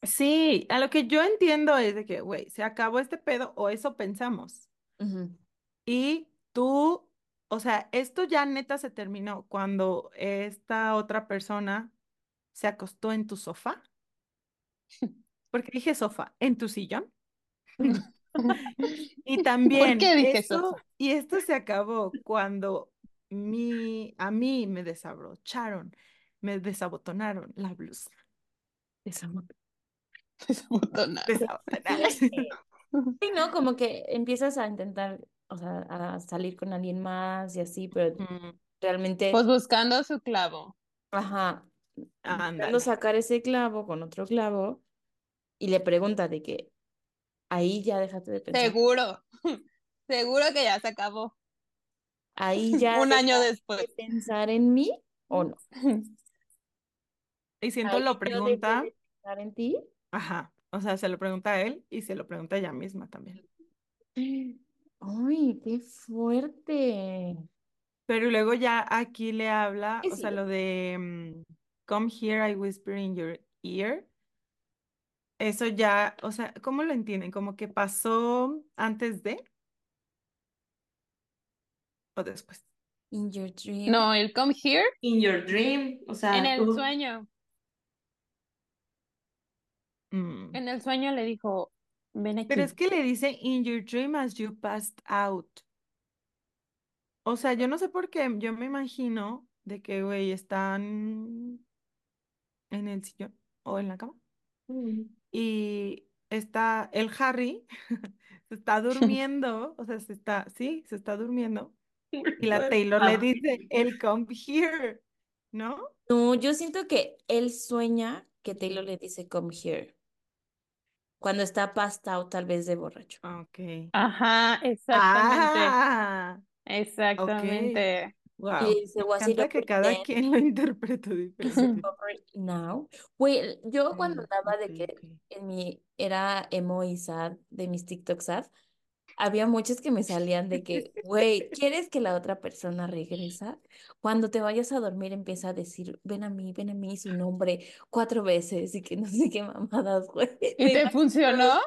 Sí, a lo que yo entiendo es de que, güey, se acabó este pedo o eso pensamos. Ujú. Y tú, o sea, esto ya neta se terminó cuando esta otra persona se acostó en tu sofá. Porque dije sofá, en tu sillón. Y también qué dije esto, sofá? y esto se acabó cuando mi, a mí me desabrocharon, me desabotonaron la blusa. Desabot- Desabotonada. desabotonaron. Sí, ¿no? Como que empiezas a intentar, o sea, a salir con alguien más y así, pero Mm, realmente, Pues buscando su clavo. ajá, intentando sacar ese clavo con otro clavo y le pregunta de que ahí ya déjate de pensar. Seguro. Seguro que ya se acabó. Ahí ya Un año deja de después. pensar en mí o no. Y siento Ahí lo pregunta, de pensar en ti. Ajá, o sea, se lo pregunta a él y se lo pregunta a ella misma también. Ay, qué fuerte. Pero luego ya aquí le habla, o sea, sí. lo de mm, Come here, I whisper in your ear. Eso ya, o sea, ¿cómo lo entienden? ¿Como que pasó antes de o después? In your dream. No, el come here In your dream, o sea, en el tú- sueño. Mm. En el sueño le dijo, ven aquí. Pero es que le dice in your dream as you passed out. O sea, yo no sé por qué, yo me imagino de que, güey, están en el sillón o en la cama Mm. y está el Harry, se está durmiendo, o sea, se está, sí, se está durmiendo y la Taylor le Ah. dice, el come here, ¿no? No, yo siento que él sueña que Taylor le dice come here. Cuando está passed out, tal vez de borracho. Ok. Ajá, exactamente. Ah, Exactamente. wow. Y dice, Me que cada then? quien lo interpreta diferente. Now. Güey, yo cuando andaba de que en mi era emo y sad, de mis TikTok sad, había muchos que me salían de que, güey, ¿quieres que la otra persona regresa? Cuando te vayas a dormir empieza a decir, ven a mí, ven a mí, su nombre, cuatro veces y que no sé qué mamadas, güey. ¿Y Me te funcionó?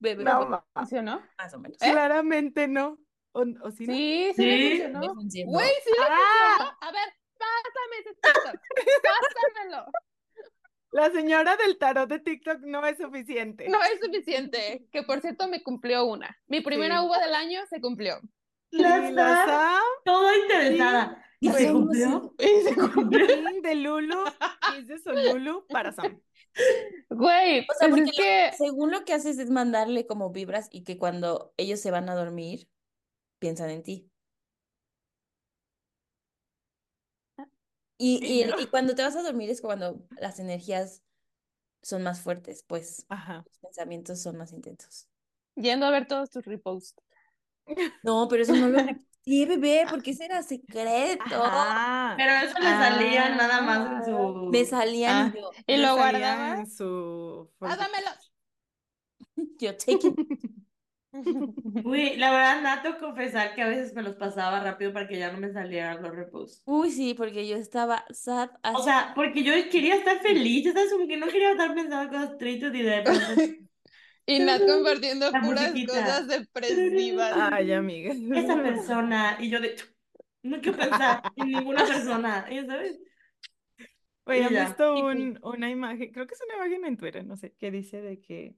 Bebé, No, bebé, ¿Funcionó? más o menos. ¿Eh? claramente no. ¿O, o sí no? Sí, sí. Me funcionó. Güey, sí le Ah. funcionó. A ver, pásame ese TikTok. Pásamelo. La señora del tarot de TikTok no es suficiente. No es suficiente. Que por cierto me cumplió una. Mi primera Sí. uva del año se cumplió. La la Sam, toda interesada. ¿Y se ¿cómo cumplió? Y se cumplió. De Lulu, es de Solulu para Sam. Güey, O sea, pues porque es que Según lo que haces es mandarle como vibras y que cuando ellos se van a dormir, piensan en ti. Y, Y y, yo. y cuando te vas a dormir es cuando las energías son más fuertes, pues Ajá. los pensamientos son más intensos. yendo a ver todos tus reposts. No, pero eso no lo Sí, bebé, porque ese era secreto. Ajá. Pero eso le salía nada más en su... Me salían Ah. y yo, Y lo salía guardabas. en su Ah, dámelo. yo take it. Uy, la verdad, Nato, confesar que a veces me los pasaba rápido para que ya no me salieran los reposts. Uy, sí, porque yo estaba sad O sea, porque yo quería estar feliz, ¿sabes? Como que no quería estar pensando cosas tristes y de. Y Nat compartiendo La puras musiquita. cosas depresivas. Ay, amiga. Esa persona. Y yo de. No quiero pensar en ninguna persona. ¿ya ¿Sabes? Oye, Y ¿han ya. visto Y- un, una imagen? Creo que es una imagen en Twitter, no sé, que dice de que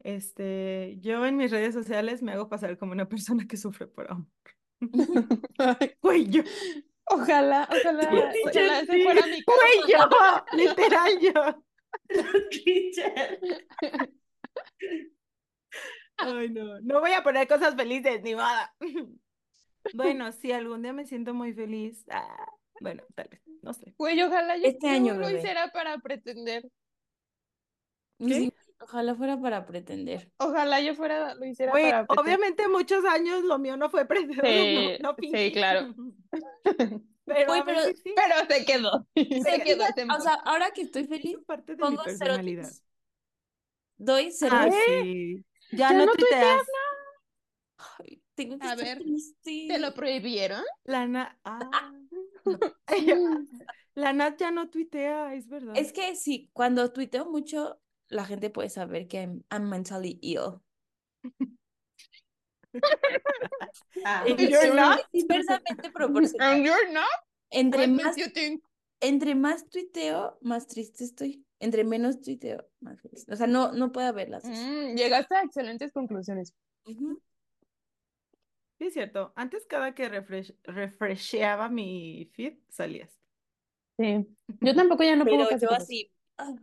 este, yo en mis redes sociales me hago pasar como una persona que sufre por amor. Güey, yo, Ojalá, ojalá, Sí, ojalá ese sí. fuera mi güey, yo, literal yo. Ay, no, no voy a poner cosas felices, ni nada. Bueno, si algún día me siento muy feliz, ah, bueno, tal vez, no sé. Güey, ojalá yo, Este año, lo hiciera para pretender. Sí, ojalá fuera para pretender. Ojalá yo fuera, lo hiciera Güey, para pretender. obviamente muchos años lo mío no fue pretender, Sí, no, no sí, fingí. claro. Pero sí, se quedó. Se ¿Se quedó O sea, ahora que estoy feliz, parte de pongo personalidad. Doy cero. Ah, sí. Ya ¿Ya no no tuiteas. Ay, tengo que A estar ver, triste. ¿Te lo prohibieron? La Nat, ah. La Nat ya no tuitea, es verdad. Es que sí, cuando tuiteo mucho, la gente puede saber que I'm, I'm mentally ill. Ah, you're not. Inversamente proporcional. And you're not? Entre What más, you think? entre más tuiteo, más triste estoy. Entre menos tuiteo, más feliz. O sea, no, no puede haber las dos. Mm, llegaste a excelentes conclusiones. Sí, es cierto. Antes cada que refresh, refresheaba mi feed, salías. Sí. Yo tampoco ya no puedo Pero yo así. ah,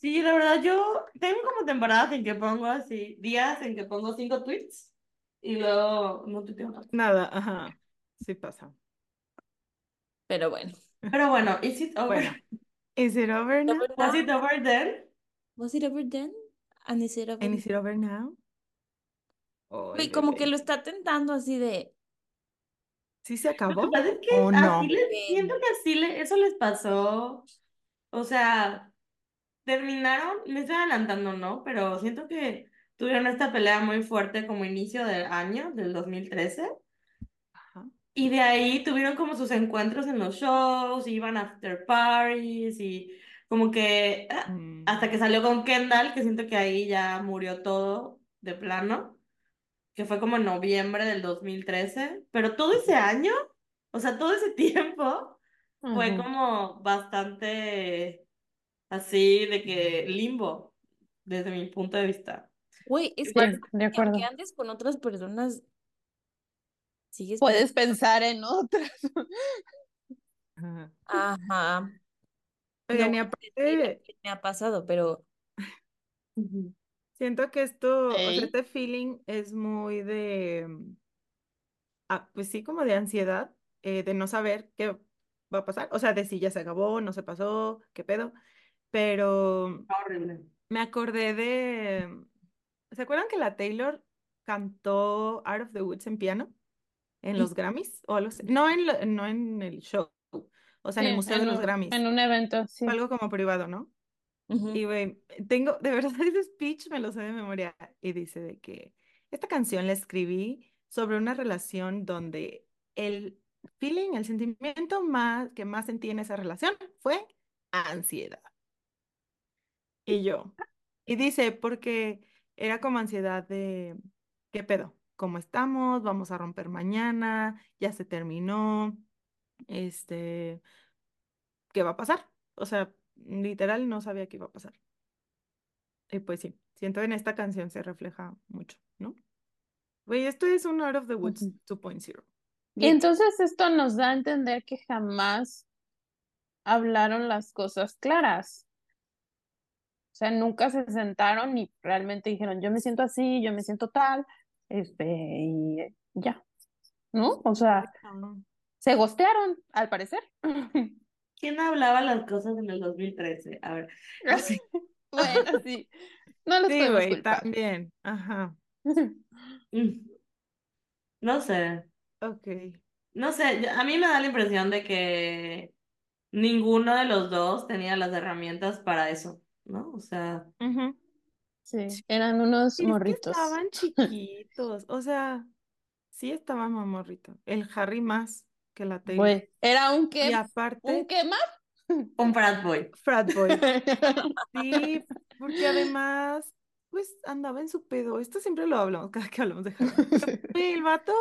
Sí, la verdad, yo tengo como temporadas en que pongo así, días en que pongo cinco tweets y luego no tuiteo nada. Nada, ajá. Sí pasa. Pero bueno. Pero bueno, is it over? Bueno. Is it over now? Was it over then? Was it over then? And is it over And is it over now? Ay, como que lo está tentando así de. ¿Sí se Lo acabó? que pasa es que ¿O no? les, siento que así le, eso les pasó. O sea, terminaron, me estoy adelantando, ¿no? Pero siento que tuvieron esta pelea muy fuerte como inicio del año, del 2013. Ajá. Y de ahí tuvieron como sus encuentros en los shows, iban after parties y como que ah, Mm. hasta que salió con Kendall, que siento que ahí ya murió todo de plano, que fue como en noviembre del 2013, pero todo ese año, o sea, todo ese tiempo fue como bastante así de que limbo, desde mi punto de vista. Güey, es que de acuerdo. aunque andes con otras personas, sigues. Puedes pensar en otras. Ajá. Oigan, No y aparte, que me ha pasado, pero siento que esto, o sea, este feeling es muy de, mm, ah, pues sí, como de ansiedad, eh, de no saber qué va a pasar, o sea, de si ya se acabó, no se pasó, qué pedo, pero Horrible. me acordé de, ¿se acuerdan que la Taylor cantó Out of the Woods en piano en los Grammys? O algo así? No en, lo- no en el show, o sea, en el Museo de los Grammys, En un evento, sí. algo como privado, ¿no? Y güey, tengo, de verdad ese speech me lo sé de memoria y dice de que esta canción la escribí sobre una relación donde el feeling, el sentimiento más que más sentí en esa relación fue ansiedad. Y yo, y dice, porque era como ansiedad de, ¿qué pedo? ¿Cómo estamos? ¿Vamos a romper mañana? ¿Ya se terminó? Este, ¿qué va a pasar? O sea, literal no sabía qué iba a pasar. Y pues sí, siento en esta canción se refleja mucho, ¿no? Güey, esto es un Out of the Woods Ujú. 2.0. Y entonces esto nos da a entender que jamás hablaron las cosas claras. O sea, nunca se sentaron y realmente dijeron, yo me siento así, yo me siento tal, este, y ya, ¿no? O sea, Ah, se gostearon, al parecer. ¿Quién hablaba las cosas en el 2013? A ver, no sé. Bueno, sí, no los Sí, güey, también. Ajá. Mm. No sé. Ok. No sé, a mí me da la impresión de que ninguno de los dos tenía las herramientas para eso, ¿no? O sea. Sí, eran unos es que morritos. estaban chiquitos, o sea, sí estaban más morritos. El Harry más que la Taylor. Era un Y qué, un aparte, qué más. un frat boy. frat boy. Sí, Porque además, pues andaba en su pedo. Esto siempre lo hablamos cada que hablamos de Harry. El vato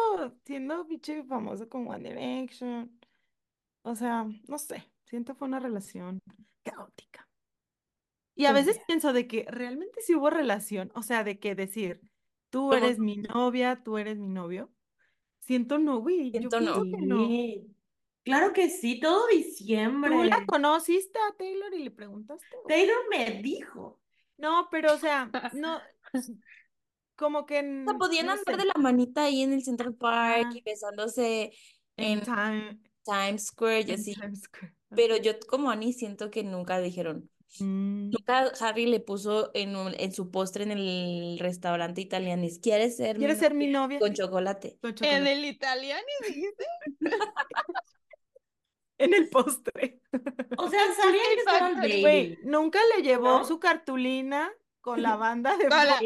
siendo biche famoso con One Direction. O sea, no sé, siento fue una relación caótica. Y a Pues veces pienso de que realmente sí hubo relación, o sea, de que decir, tú eres mi novia, tú eres mi novio. Siento no, güey, yo Siento no. que no. Claro que sí, todo diciembre. ¿Tú la conociste a Taylor y le preguntaste? Taylor me dijo. No, pero o sea, no, como que, O sea, podían no andar sé, de la manita ahí en el Central Park y besándose en en Time- Times Square y así. Times Square. Ajá. Pero yo como Annie siento que nunca dijeron. Mm, Nunca Harry le puso en, un- en su postre en el restaurante italiano. ¿Quieres ser mi ¿Quieres ser mi novia? con chocolate? Con En el italiano dijiste. En el postre. O sea, estaba el. Güey, nunca le llevó ¿No? su cartulina con la banda de la-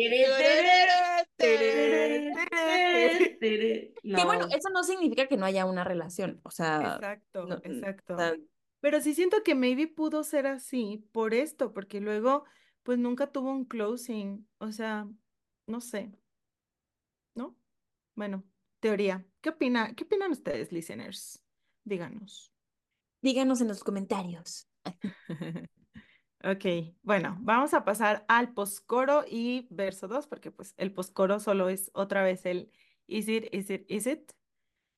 Que No. bueno, eso no significa que no haya una relación. O sea, Exacto, no- exacto. o sea, Pero sí siento que maybe pudo ser así por esto, porque luego pues nunca tuvo un closing, o sea, no sé, ¿no? Bueno, teoría. ¿Qué opina, qué opinan ustedes, listeners? Díganos. díganos en los comentarios. Ok, bueno, vamos a pasar al poscoro y verso 2, porque pues el poscoro solo es otra vez el is it, is it, is it.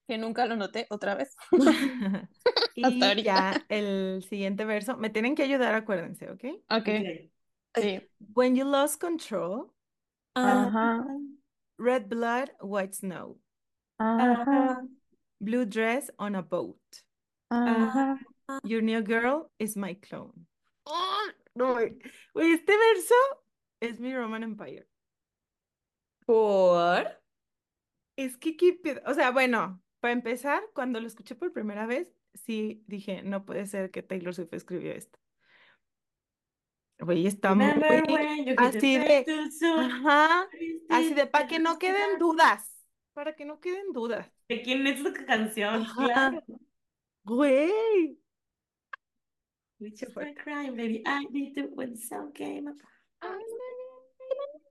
Que nunca lo noté otra vez. Y Hasta ahorita. ya el siguiente verso, me tienen que ayudar, acuérdense, ¿ok? Ok, Ok. sí. When you lost control, Ah, Ajá, red blood, white snow, ajá, blue dress on a boat. ajá. Your new girl is my clone. ¡Oh! No, este verso es mi Roman Empire. por. Es que, o sea, bueno, para empezar, cuando lo escuché por primera vez, sí dije, no puede ser que Taylor Swift escribió esto. Güey, está muy así de, ajá, así de, para que no queden dudas, para que no queden dudas. ¿De quién es esta canción? Ajá. Claro. Güey, crime, baby. I.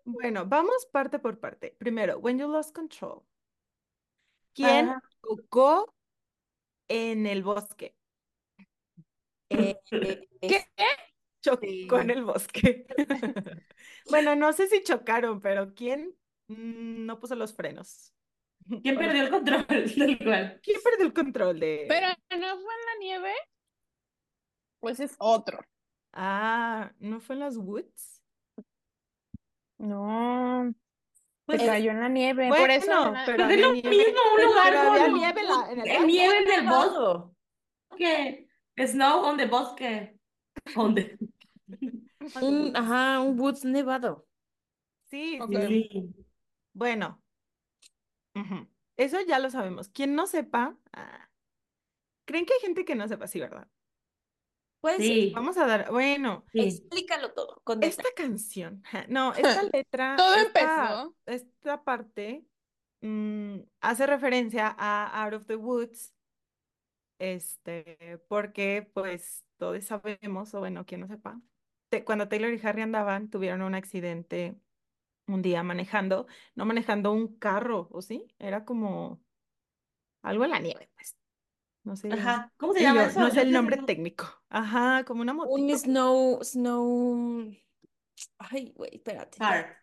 Bueno, vamos parte por parte. Primero, When You Lost Control. ¿Quién Ajá. Chocó en el bosque? eh, eh, ¿Qué? Chocó Sí. en el bosque. Bueno, no sé si chocaron, pero ¿quién no puso los frenos? ¿Quién perdió el control del cual? ¿Quién perdió el control de...? Pero no fue en la nieve. Pues es otro. Ah, ¿no fue en las woods? No, Pues se cayó en la nieve. Por eso pero es lo nieve. mismo, un lugar con nieve la- en el nieve en el bosque. Snow on the bosque. On the... Un, ajá, un woods nevado. Sí, sí. Bueno, Eso ya lo sabemos. Quien no sepa, ah, ¿creen que hay gente que no sepa? Sí, ¿verdad? Pues Sí, Vamos a dar, bueno, sí. explícalo todo con esta detalle. canción, no, esta letra, Todo esta, empezó. esta parte mm, hace referencia a Out of the Woods, este, porque pues todos sabemos, o bueno, quien no sepa, te- cuando Taylor y Harry andaban, tuvieron un accidente un día manejando, no manejando un carro, ¿o sí? Era como algo en la nieve, pues. No sé. Ajá. ¿Cómo se llama yo, eso? no sé el nombre técnico. Ajá, como una moto. Un snow, snow. Ay, güey, espérate. Car.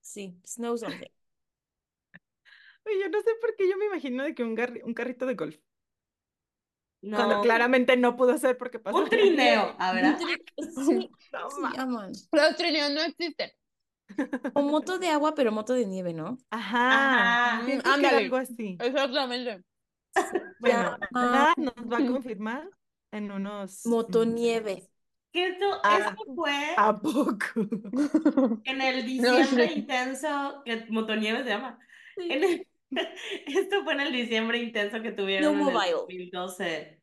Sí, snow something. Yo no sé por qué yo me imagino de que un, garri- un carrito de golf. Cuando No. claramente no pudo ser porque pasó. Un trineo, a ver. Sí, No ¿cómo se ma- llaman? Los trineos no existen. O moto de agua, pero moto de nieve, ¿no? Ajá. Era Ándale. algo así. Exactamente. Bueno, Ya. nada nos va a confirmar en unos. Motonieve. Que esto, Ah. esto fue ¿A poco? en el No diciembre sé. intenso, que Motonieve se llama. Sí. En el- esto fue en el diciembre intenso que tuvieron en el Snowmobile. 2012.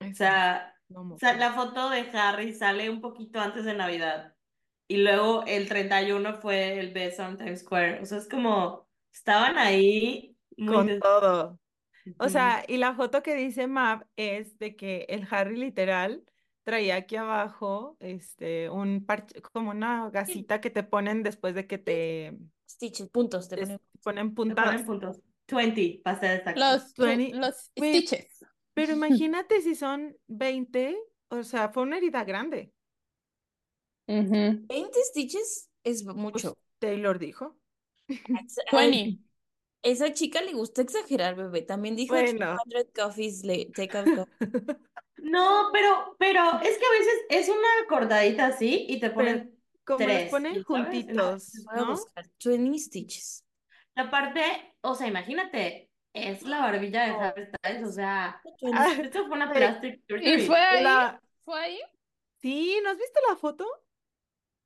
O sea, No, o sea, la foto de Harry sale un poquito antes de Navidad. Y luego el 31 fue el beso en Times Square. O sea, es como, estaban ahí muy Con todo. O sea, y la foto que dice Map es de que el Harry literal traía aquí abajo este, un parche, como una gasita que te ponen después de que te Stitches, puntos, te ponen. ponen puntadas. ponen puntos. 20, para ser exacto. Los, tu- 20 los Güey, stitches. Pero imagínate si son 20, o sea, fue una herida grande. Ujú. 20 stitches es Pues mucho. Taylor dijo. Ay, 20. Esa chica le gusta exagerar, bebé. También dijo Bueno. 200 coffees, le, take out coffee. No, pero, pero es que a veces es una acordadita así y te ponen Como los tres. ponen juntitos, Voy a ¿no? buscar 20 stitches. La parte, o sea, imagínate, es la barbilla de No. Harry Styles, o sea, 20. Ah, esto fue una plastic ¿Y surgery. fue ahí? la- ¿Fue ahí? Sí, ¿no has visto la foto?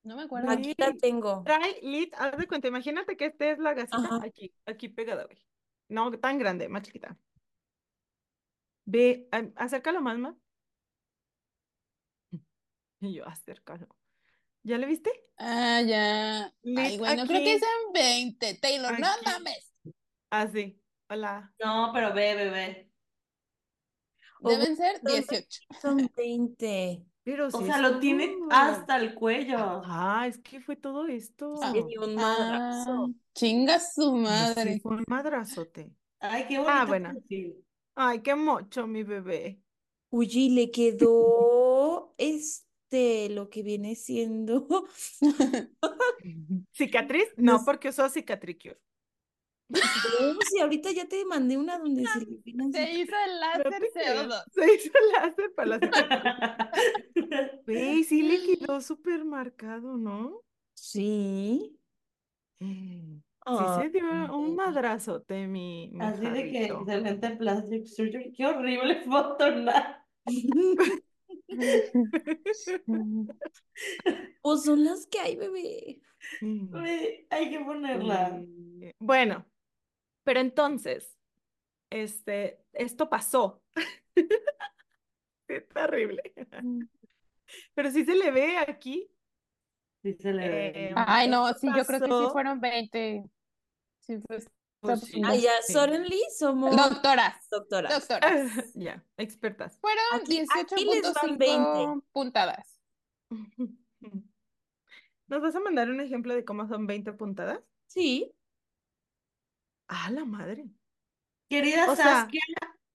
No me acuerdo. Aquí la tengo. Trae lit, haz de cuenta, imagínate que esta es la gasita Ajá. aquí, aquí pegada, güey. No tan grande, más chiquita. Ve, a- acércalo más, más. Y yo, acércalo. ¿Ya le viste? Ah, ya. Lit Ay, güey, no creo que sean 20. Taylor, no mames. Así. Hola. No, pero ve, bebé. O Deben ser son- 18. Son 20. Pero O sí sea, es lo tiene hasta el cuello. Ah, es que fue todo esto. Sí, un madrazo. Ah, chinga su Sí, madre. fue un madrazote. Ay, qué Ah, bonito bueno. perfil. Ay, qué mocho, mi bebé. Uy, le quedó este, lo que viene siendo. ¿Cicatriz? No porque usó cicatricure. No, si ahorita ya te mandé una donde se Se hizo el No láser te creo. CO2. Se hizo láser para la. Güey, sí le quedó súper marcado, ¿no? Sí. Sí Ay, se dio un no. madrazote, mi, mi Así de que excelente plastic surgery. Qué horrible foto, Nat. Pues son las que hay, bebé. Hay que ponerla. Eh, Bueno, pero entonces, este, esto pasó. Qué terrible. Pero sí se le ve aquí. Sí se le ve. Eh, Ay, no, sí, yo creo que sí fueron 20. Sí, Pues sí. Ah, ya, suddenly somos Doctoras, doctoras. doctoras. Ya, expertas. Fueron Aquí- aquí les van 18.5 puntadas. ¿Nos vas a mandar un ejemplo de cómo son 20 puntadas? Sí. Ah, la madre. Querida O sea- Saskia,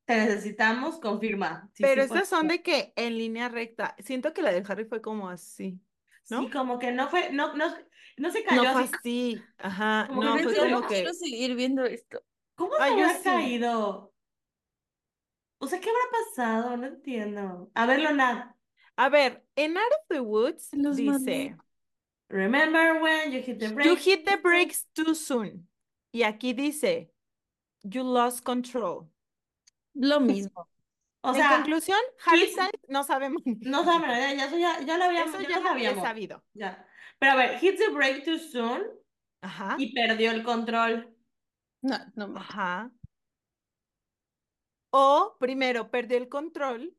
te necesitamos, confirma. Sí, Pero sí estas son de que en línea recta. Siento que la de Harry fue como así. ¿no? Sí, como que no fue, no, no, no se cayó No fue así. así. Ajá. Como No, no fue como que. quiero seguir viendo esto. ¿Cómo se habrá sí. caído? O sea, ¿qué habrá pasado? No entiendo. A ver, Nat. A ver, en Out of the Woods Los dice: mandé. Remember when you hit the You brakes? hit the brakes too soon. Y aquí dice: You lost control. Lo mismo. O en sea, conclusión, Harry Styles no sabemos. no saben, ya, ya, eso ya, ya lo habíamos, Eso ya lo lo había sabíamos. sabido. Ya. Pero a ver, hit the brake too soon Ajá. y perdió el control. No, no. Ajá. O primero perdió el control.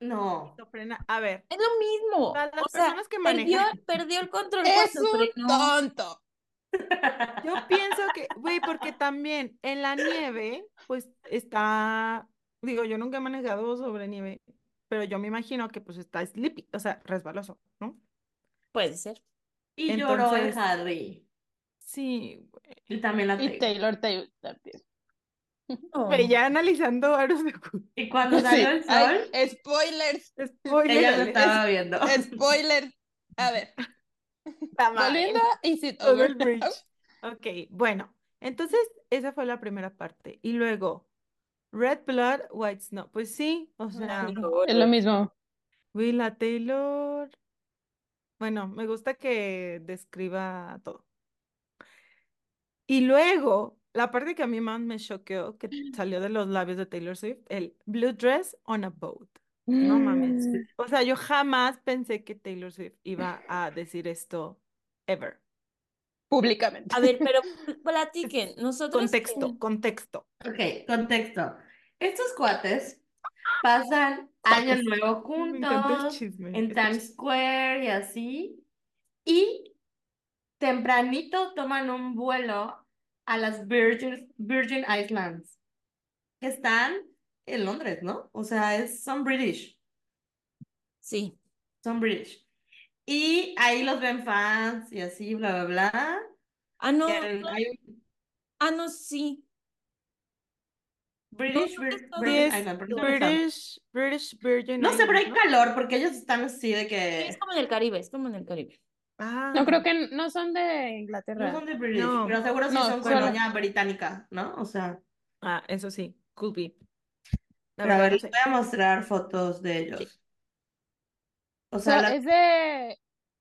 No. A ver, Es lo mismo. Para las O sea, personas que manejan. perdió el control Es un frenó. tonto. Yo pienso que, güey, porque también en la nieve, pues está, digo, yo nunca he manejado sobre nieve, pero yo me imagino que pues está slippy, o sea, resbaloso, ¿no? Puede ser. Y lloró el Harry. Sí, güey. Y también la Y Taylor. Taylor, también. Oh. Ya analizando Aros de Y cuando salió el sol, Ay, spoilers, Spoiler ella lo estaba viendo. spoilers. A ver, A Is It Over Over bridge. Ok, bueno, entonces esa fue la primera parte. Y luego, Red Blood, White Snow. Pues sí, o sea. Es lo mismo. güey, la Taylor. Bueno, me gusta que describa todo. Y luego, la parte que a mí más me choqueó, que salió de los labios de Taylor Swift, el Blue Dress on a Boat. No mames. Mm. O sea, yo jamás pensé que Taylor Swift iba a decir esto ever. Públicamente. A ver, pero platiquen. Nosotros. Contexto, contexto. Ok, contexto. Estos cuates pasan año nuevo juntos en Times Square y así. Y tempranito toman un vuelo a las Virgin, Virgin Islands, que están en Londres, ¿no? O sea, es, son British. Sí. Son British. Y ahí los ven fans y así, bla, bla, bla. Ah, no. Hay- Ah, no, sí. British, no, Island, no dónde están. British, British Virgin No sé, pero hay ¿no? calor porque ellos están así de Sí, que es como en el Caribe, es como en el Caribe. Ah, No creo que no son de no Inglaterra. son de British, No. pero seguro sí No, son colonia británica, ¿no? O sea, Ah, eso sí, could be. La pero a ver, no les sé. voy a mostrar fotos de ellos. O O sea, la, es de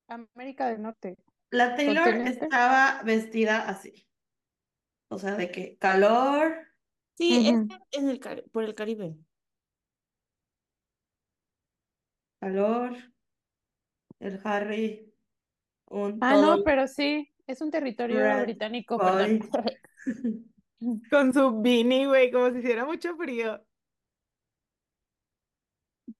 América del Norte. la Taylor continente. estaba vestida así. O sea, de que calor, Sí, es en el Cari- por el Caribe. calor, el Harry, un Ah, todo no, pero sí, es un territorio Red británico. Con su beanie, güey, como si hiciera mucho frío.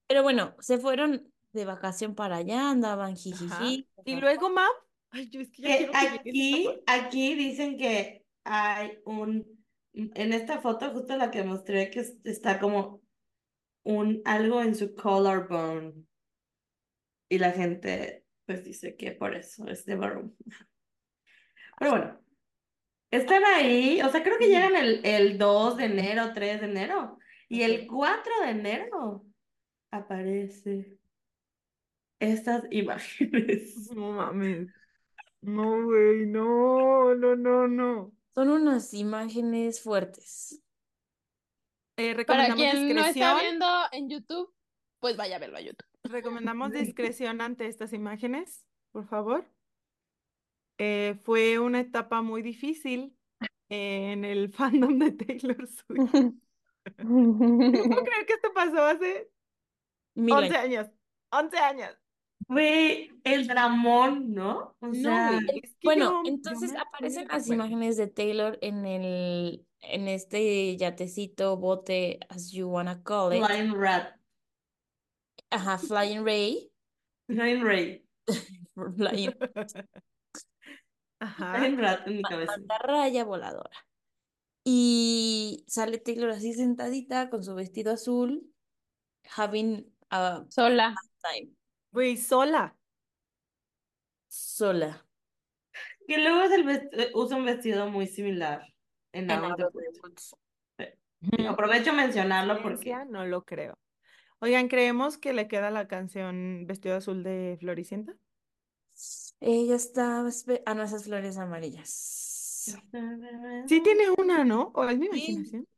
Pero bueno, se fueron de vacación para allá, andaban jijiji. Y luego, Mam, ay, yo es que ya Que quiero que llegue esa aquí, aquí dicen que hay un, en esta foto, justo la que mostré, que es- está como un algo en su collarbone. Y la gente, pues dice que por eso es de Barum. Pero bueno, están ahí, o sea, creo que llegan el, el 2 de enero, 3 de enero. Y el 4 de enero aparece estas imágenes. No mames. No, güey, no, no, no, no. Son unas imágenes fuertes. Eh, Para recomendamos quien no está discreción. viendo en YouTube, pues vaya a verlo a YouTube. Recomendamos discreción ante estas imágenes, por favor. Eh, fue una etapa muy difícil en el fandom de Taylor Swift. No puedo creer que esto pasó hace Mil 11 años. años. 11 años. Güey, el dramón, ¿no? O No, sea, güey, es que Bueno, yo- yo entonces me aparecen las bueno, imágenes de Taylor en el, en este yatecito, bote, as you wanna call it. Flying Rat, Ajá, Flying Ray. Flying Ray, Flying Ajá. Flying Rat en mi cabeza. mantarraya voladora. Y sale Taylor así sentadita con su vestido azul, having a Sola. time, Güey, sola. sola. Que luego es el eh, usa un vestido muy similar en En Out of the Woods. Woods. Digo, Aprovecho a mencionarlo porque No lo creo. Oigan, ¿creemos que le queda la canción Vestido Azul de Floricienta? Ella espe- Ah, no, esas flores amarillas. Sí tiene una, ¿no? ¿O es mi Sí. imaginación?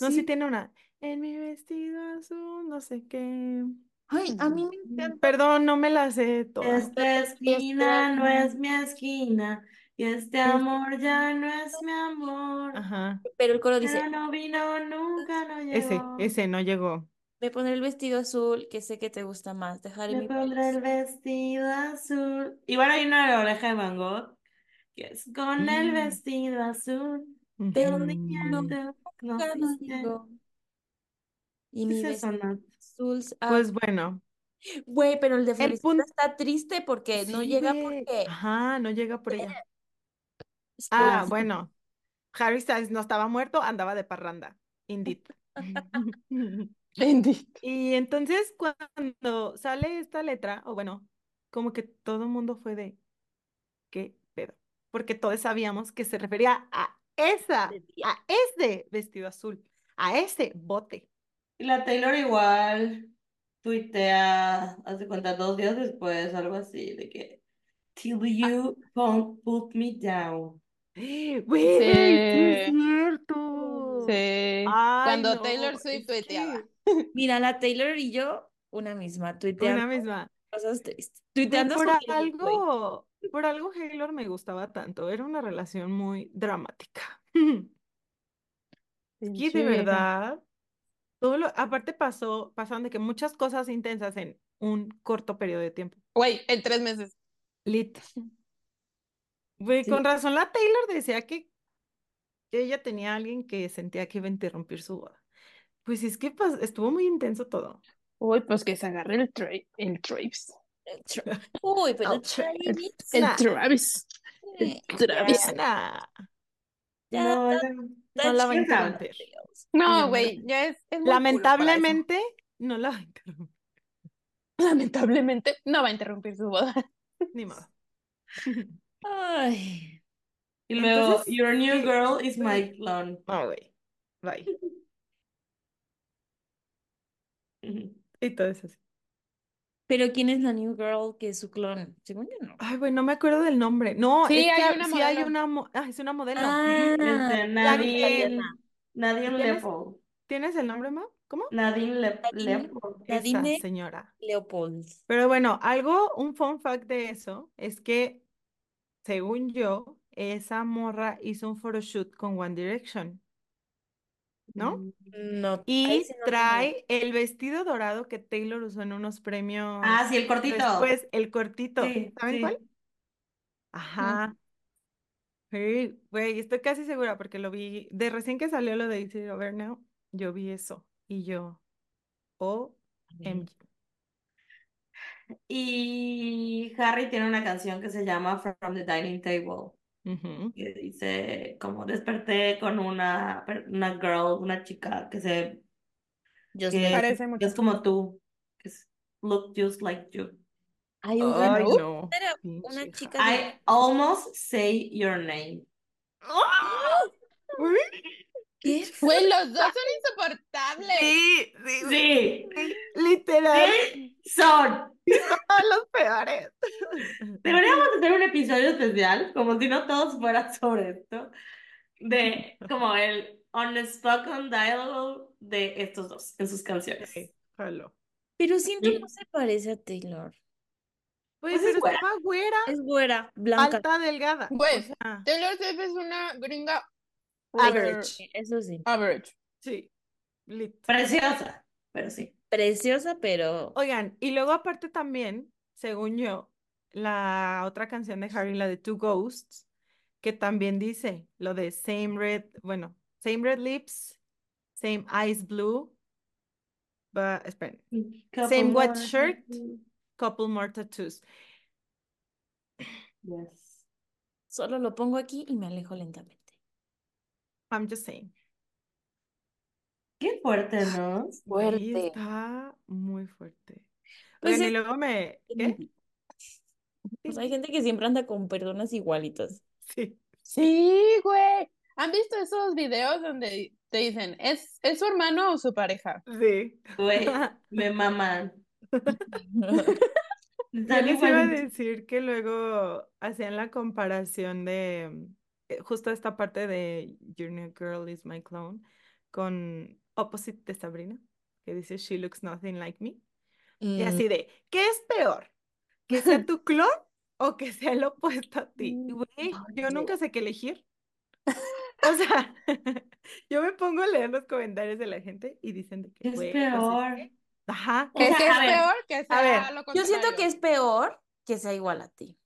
No, sí Sí. tiene una. En mi vestido azul, no sé qué. Ay, a mí me Mm, encanta. Perdón, no me la sé toda. Esta esquina no es mi esquina y este amor ya no es mi amor. Ajá. Pero el coro dice, Pero no vino, nunca no Ese, llegó. ese no llegó. me pondré el vestido azul que sé que te gusta más. Dejaré Me mi pondré el vestido azul. Igual hay una de oreja de Van Gogh que es con el Mm. vestido azul. Pero Ujú. brillando, nunca no llegó. Y ¿Qué mi azul. ah, Pues bueno, Güey, pero el de el punto. está triste porque no llega güey. porque. Ajá, no llega por ella. Spoiler. Ah, bueno. Harry Styles no estaba muerto, andaba de parranda. Indeed. Indeed. Y entonces cuando sale esta letra, o bueno, como que todo el mundo fue de, ¿qué pedo? Porque todos sabíamos que se refería a esa, a ese vestido azul, a ese bote. Y la Taylor igual tuitea, hace cuenta, dos días después, algo así, de que Till you won't put me down. ¡Eh, Güey, sí es cierto. Sí. Ay, Cuando no, Taylor Swift es que tuiteaba. Mira, la Taylor y yo, una misma, Una tuiteando misma. cosas tristes. Tuiteando por el güey. algo, por algo Taylor me gustaba tanto. Era una relación muy dramática. Es que Pinche de verdad, todo lo, aparte pasó, pasaron de que muchas cosas intensas en un corto periodo de tiempo. Güey, en tres meses. Lit. Güey, Sí. con razón la Taylor decía que, que ella tenía a alguien que sentía que iba a interrumpir su boda. Pues es que pas- estuvo muy intenso todo. Uy, pues que se agarre el, tra el Travis. El tra- Uy, pero El tra- Travis, El Nah. Travis. El Travis. Nah, ya, No, that- no. that no la va a interrumpir. No, güey, ya es, es muy culo para eso. Lamentablemente, no la va a interrumpir. lamentablemente no va a interrumpir su boda. Ni modo. Ay. Y luego, Entonces, Your new girl is my clone. No, güey. Bye. Y todo eso así. Pero ¿quién es la new girl que es su clon? Según yo no. Ay, güey, no me acuerdo del nombre. No, Sí, es que hay una sí hay modelo. una, mo- ah, es una modelo. Ah, Este, Nadine. Leopold. ¿Tienes el nombre, Ma? ¿Cómo? Nadine Le- Nadine. Leopold. Esa Nadine señora. Leopold. Pero bueno, algo, un fun fact de eso es que, según yo, esa morra hizo un photoshoot con One Direction, ¿no? Mm. No, Y sí no tengo- trae el vestido dorado que Taylor usó en unos premios Ah, sí, el cortito. después, el cortito. Sí, ¿Saben sí. cuál? Ajá. Sí, güey, estoy casi segura porque lo vi, de recién que salió lo de Easy Over Now, yo vi eso y yo, oh, Y Harry tiene una canción que se llama From the Dining Table, Ujú. que dice como desperté con una, per- una girl, una chica que se Just que Parece mucho. es como tú, que es look just like you. Hay un Ay, gato. no, Era pinche una chica de- I almost say your name. Uy, ¿Qué? Güey, los dos son insoportables. Sí, sí, Sí, sí, literal, sí, son. son los peores. Deberíamos hacer un episodio especial, como si no todos fueran sobre esto, de como el unspoken dialogue de estos dos en sus canciones. Sí. Pero siento Sí. no se parece a Taylor. Güey, Pues es pero güera. güera, Es güera, blanca. alta, delgada. o sea, Taylor Swift es una gringa Average. Eso sí. average. sí, lit. Preciosa, pero sí. Preciosa, pero Oigan, y luego aparte también, según yo, la otra canción de Harry, la de Two Ghosts, que también dice lo de same red, bueno, same red lips, same eyes blue, but, esperen, Same Couple more shirt. tattoos. couple more tattoos. Yes. solo lo pongo aquí y me alejo lentamente. I'm just saying. Qué fuerte, ¿no? Fuerte. está muy fuerte. Pues Oigan, y es- luego me, ¿qué? Pues hay gente que siempre anda con personas igualitas. Sí. Sí, güey. ¿Han visto esos videos donde te dicen, ¿es, es su hermano o su pareja? Sí. Güey, me maman. Yo Están les iba a igualitos. decir que luego hacían la comparación de justo esta parte de Your New Girl is My Clone con Opposite de Sabrina, que dice She looks nothing like me. Y Mm, así de, ¿qué es peor? ¿Que sea tu clon o que sea el opuesto a ti? Y, güey, Ay, yo nunca sé qué elegir. O sea, yo me pongo a leer los comentarios de la gente y dicen de que, Es pues peor. que- ajá, O Que es a ver, peor, que sea ver, lo Yo siento que es peor que sea igual a ti.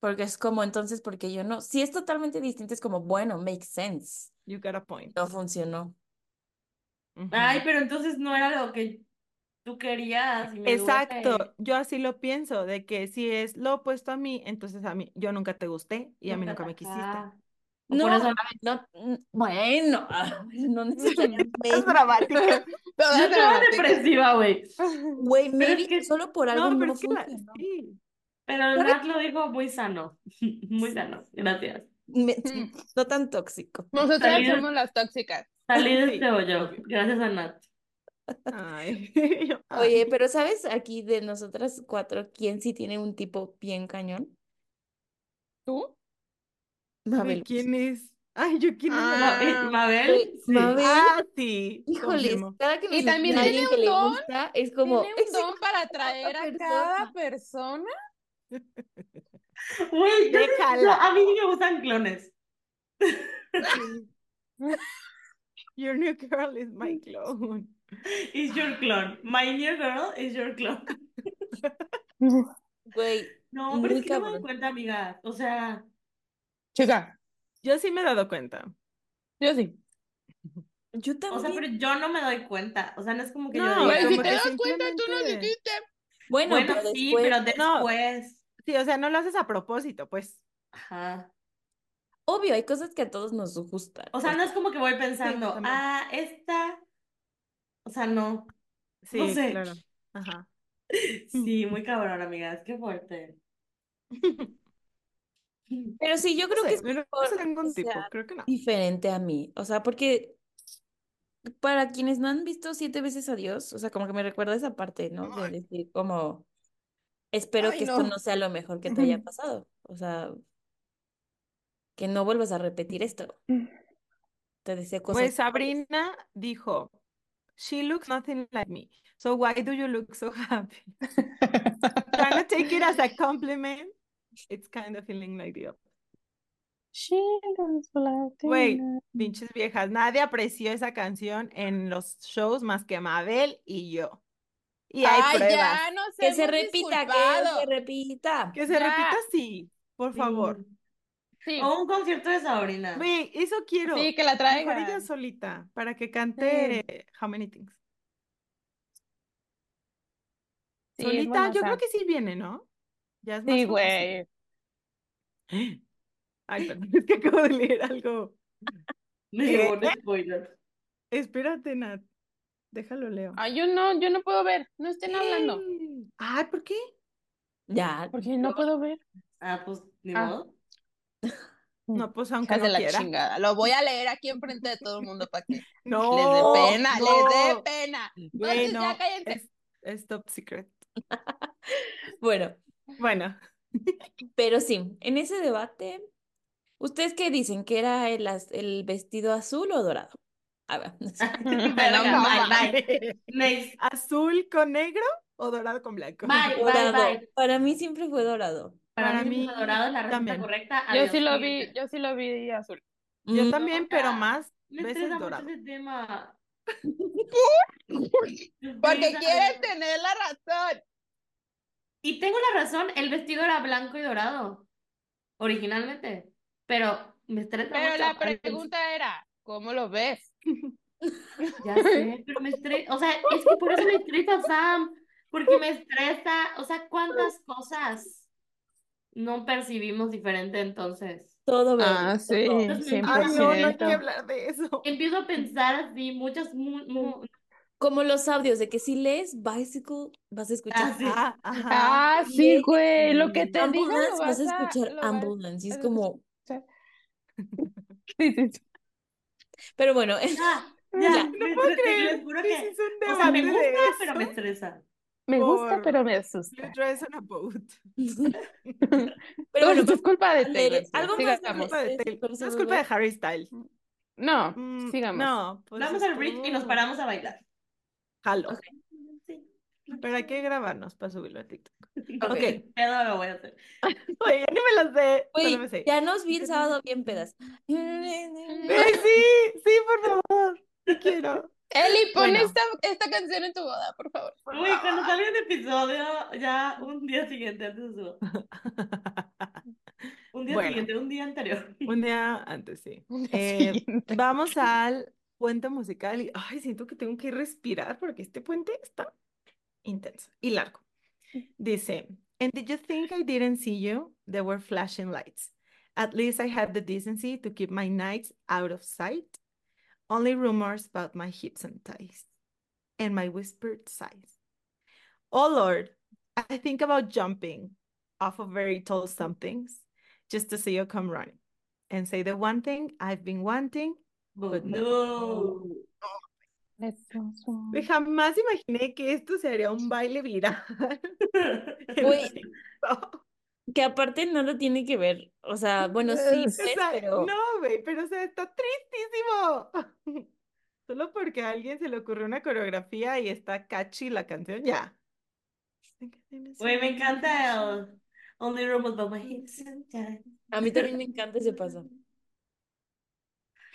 Porque es como entonces, porque yo no. Si es totalmente distinto, es como, bueno, makes sense. you got a point. No funcionó. Ay, pero entonces no era lo que tú querías me Exacto, duele. yo así lo pienso, de que si es lo opuesto a mí, entonces a mí, yo nunca te gusté y a mí nunca me quisiste. No, eso no, bueno, no Es necesariamente. dramática. Toda Yo estaba dramática. depresiva, güey. Güey, maybe es que- solo por algo No, pero no es que la- funcionó. sí. Pero el Nat lo dijo muy sano. Muy sano. Gracias. Me- no tan tóxico. Nosotras Salir- somos las tóxicas. Salí de este hoyo. Gracias a Nat. Ay, Oye, pero ¿sabes aquí de nosotras cuatro quién sí tiene un tipo bien cañón? ¿Tú? ¿De Mabel. quién es? Ay, yo quién es Ah, Mabel? Ma- Mabel, Güey, sí. Mabel. Ah, sí, Híjoles, confirmo. cada que Y también tiene que un don, gusta, es como, Tiene un "Es don para a atraer a cada persona. Güey, yo yo- a mí sí me gustan clones. Your new girl is my clone. Is your clone. My new girl is your clone. Güey, No, pero es que no me doy cuenta, amiga. O sea, Chica, Yo sí me he dado cuenta. yo sí. yo o sea, también. pero yo no me doy cuenta. O sea, no es como que yo No, diga, Güey, si te das cuenta, tú no simplemente- dijiste. Bueno, bueno, pero sí, después, pero No. después. Sí, o sea, no lo haces a propósito, pues. Ajá. obvio, hay cosas que a todos nos gustan. O sea, no es como que voy pensando, también. ah, esta. O sea, no. Sí, No sé. claro. Ajá. Sí, muy cabrón, amigas, qué fuerte. Pero sí, yo No creo que es pero no mejor sé tengo que un tipo, sea creo que no. diferente a mí. O sea, porque para quienes no han visto Siete veces a Dios, o sea, como que me recuerda esa parte, ¿no? De decir como, espero Ay, que esto no. no sea lo mejor que te haya pasado. O sea, que no vuelvas a repetir esto. Te deseo cosas Pues Sabrina dijo, she looks nothing like me, so why do you look so happy? Trying to take it as a compliment, it's kind of feeling like the opposite. She looks Güey, Latina. pinches viejas, nadie apreció esa canción en los shows más que Mabel y yo. Y hay Ay, pruebas. ya nos Que se repita, que se repita. Que se Ya. repita así, por favor. Sí, O un concierto de Sabrina. Güey, eso quiero. sí, que la Mejor ella traigan. solita, para que cante How Many Things. Sí, Solita, yo creo que sí viene, ¿no? Ya es más Sí, güey. Ay, perdón, es que acabo de leer algo. Me ¿Qué? llegó un spoiler. Espérate, Nat. Déjalo leo. Ay, yo no, yo no puedo ver. No estén hablando. Ay, ¿por qué? Ya. Porque no puedo ver. Ah, pues, ni Ah. modo. No, pues aunque no de la quiera. chingada. Lo voy a leer aquí enfrente de todo el mundo para que les dé No, pena, les dé no. pena. Entonces no, ya cállense. es, es top secret. Bueno, Bueno, pero sí, en ese debate, ¿ustedes qué dicen? ¿Que era el, el vestido azul o dorado? A ver, no bye, bye. Next. ¿Azul con negro o dorado con blanco? Bye, bye, dorado. bye. Para mí siempre fue dorado. Para, Para mí, mí dorado es la también. correcta. Yo sí lo vi, yo sí lo vi azul. Yo Mm, también, pero más Me veces dorado. ese tema. Porque quieres tener la razón. Y tengo la razón, el vestido era blanco y dorado, originalmente, pero me estresa Pero mucho. la pregunta era, ¿cómo lo ves? Ya sé, pero me estresa, o sea, es que por eso me estresa Sam, porque me estresa, o sea, cuántas cosas no percibimos diferente entonces. todo verde. Ah, sí. Entonces Ay, no, no hay que 100%. hablar de eso. Empiezo a pensar así, muchas, mu- mu- Como los audios de que si lees bicycle, vas a escuchar Ah, sí. Ah, ajá. Ah, sí, güey, lo que te ambulance, lo vas a vas a, escuchar ambulance. Y es como. Sí, sí, sí. Pero bueno, ya, Ya. ya, No me puedo creer les juro que o sea, me gusta, pero me estresa. Me gusta, pero me asusta. Dress on a Boat. pero bueno, esto es culpa de Taylor Swift. algo más Sigamos. Culpa de Taylor. No es culpa de. Harry Styles. No, Mm, sigamos. No, pues Vamos al break y nos paramos a bailar. Jalo. Ok. Sí. Pero hay que grabarnos para subirlo a TikTok. Ok, pedo lo voy a hacer. Oye, ya ni me las sé. Me sé. ya nos vi el sábado bien pedas. Sí, sí, por favor. Te quiero. Eli, pon Bueno. esta, esta canción en tu boda, por favor. Uy, cuando salga el episodio, ya un día siguiente antes de su- Un día Bueno. siguiente, un día anterior. Un día antes, sí. Un día Eh, vamos al puente musical y, ay, siento que tengo que respirar porque este puente está intenso y largo. Dice, and did you think I didn't see you? There were flashing lights. At least I had the decency to keep my nights out of sight. Only rumors about my hips and thighs and my whispered sighs. Oh Lord, I think about jumping off of very tall somethings just to see you come running and say the one thing I've been wanting. But no. no. Jamás imaginé que esto sería un baile viral. Que aparte no lo tiene que ver. O sea, bueno, sí, O sea, pero no, güey, pero o sea, está tristísimo. Solo porque a alguien se le ocurrió una coreografía y está catchy la canción, ya. Güey, me encanta el Only and Thighs. a mí también me encanta ese paso.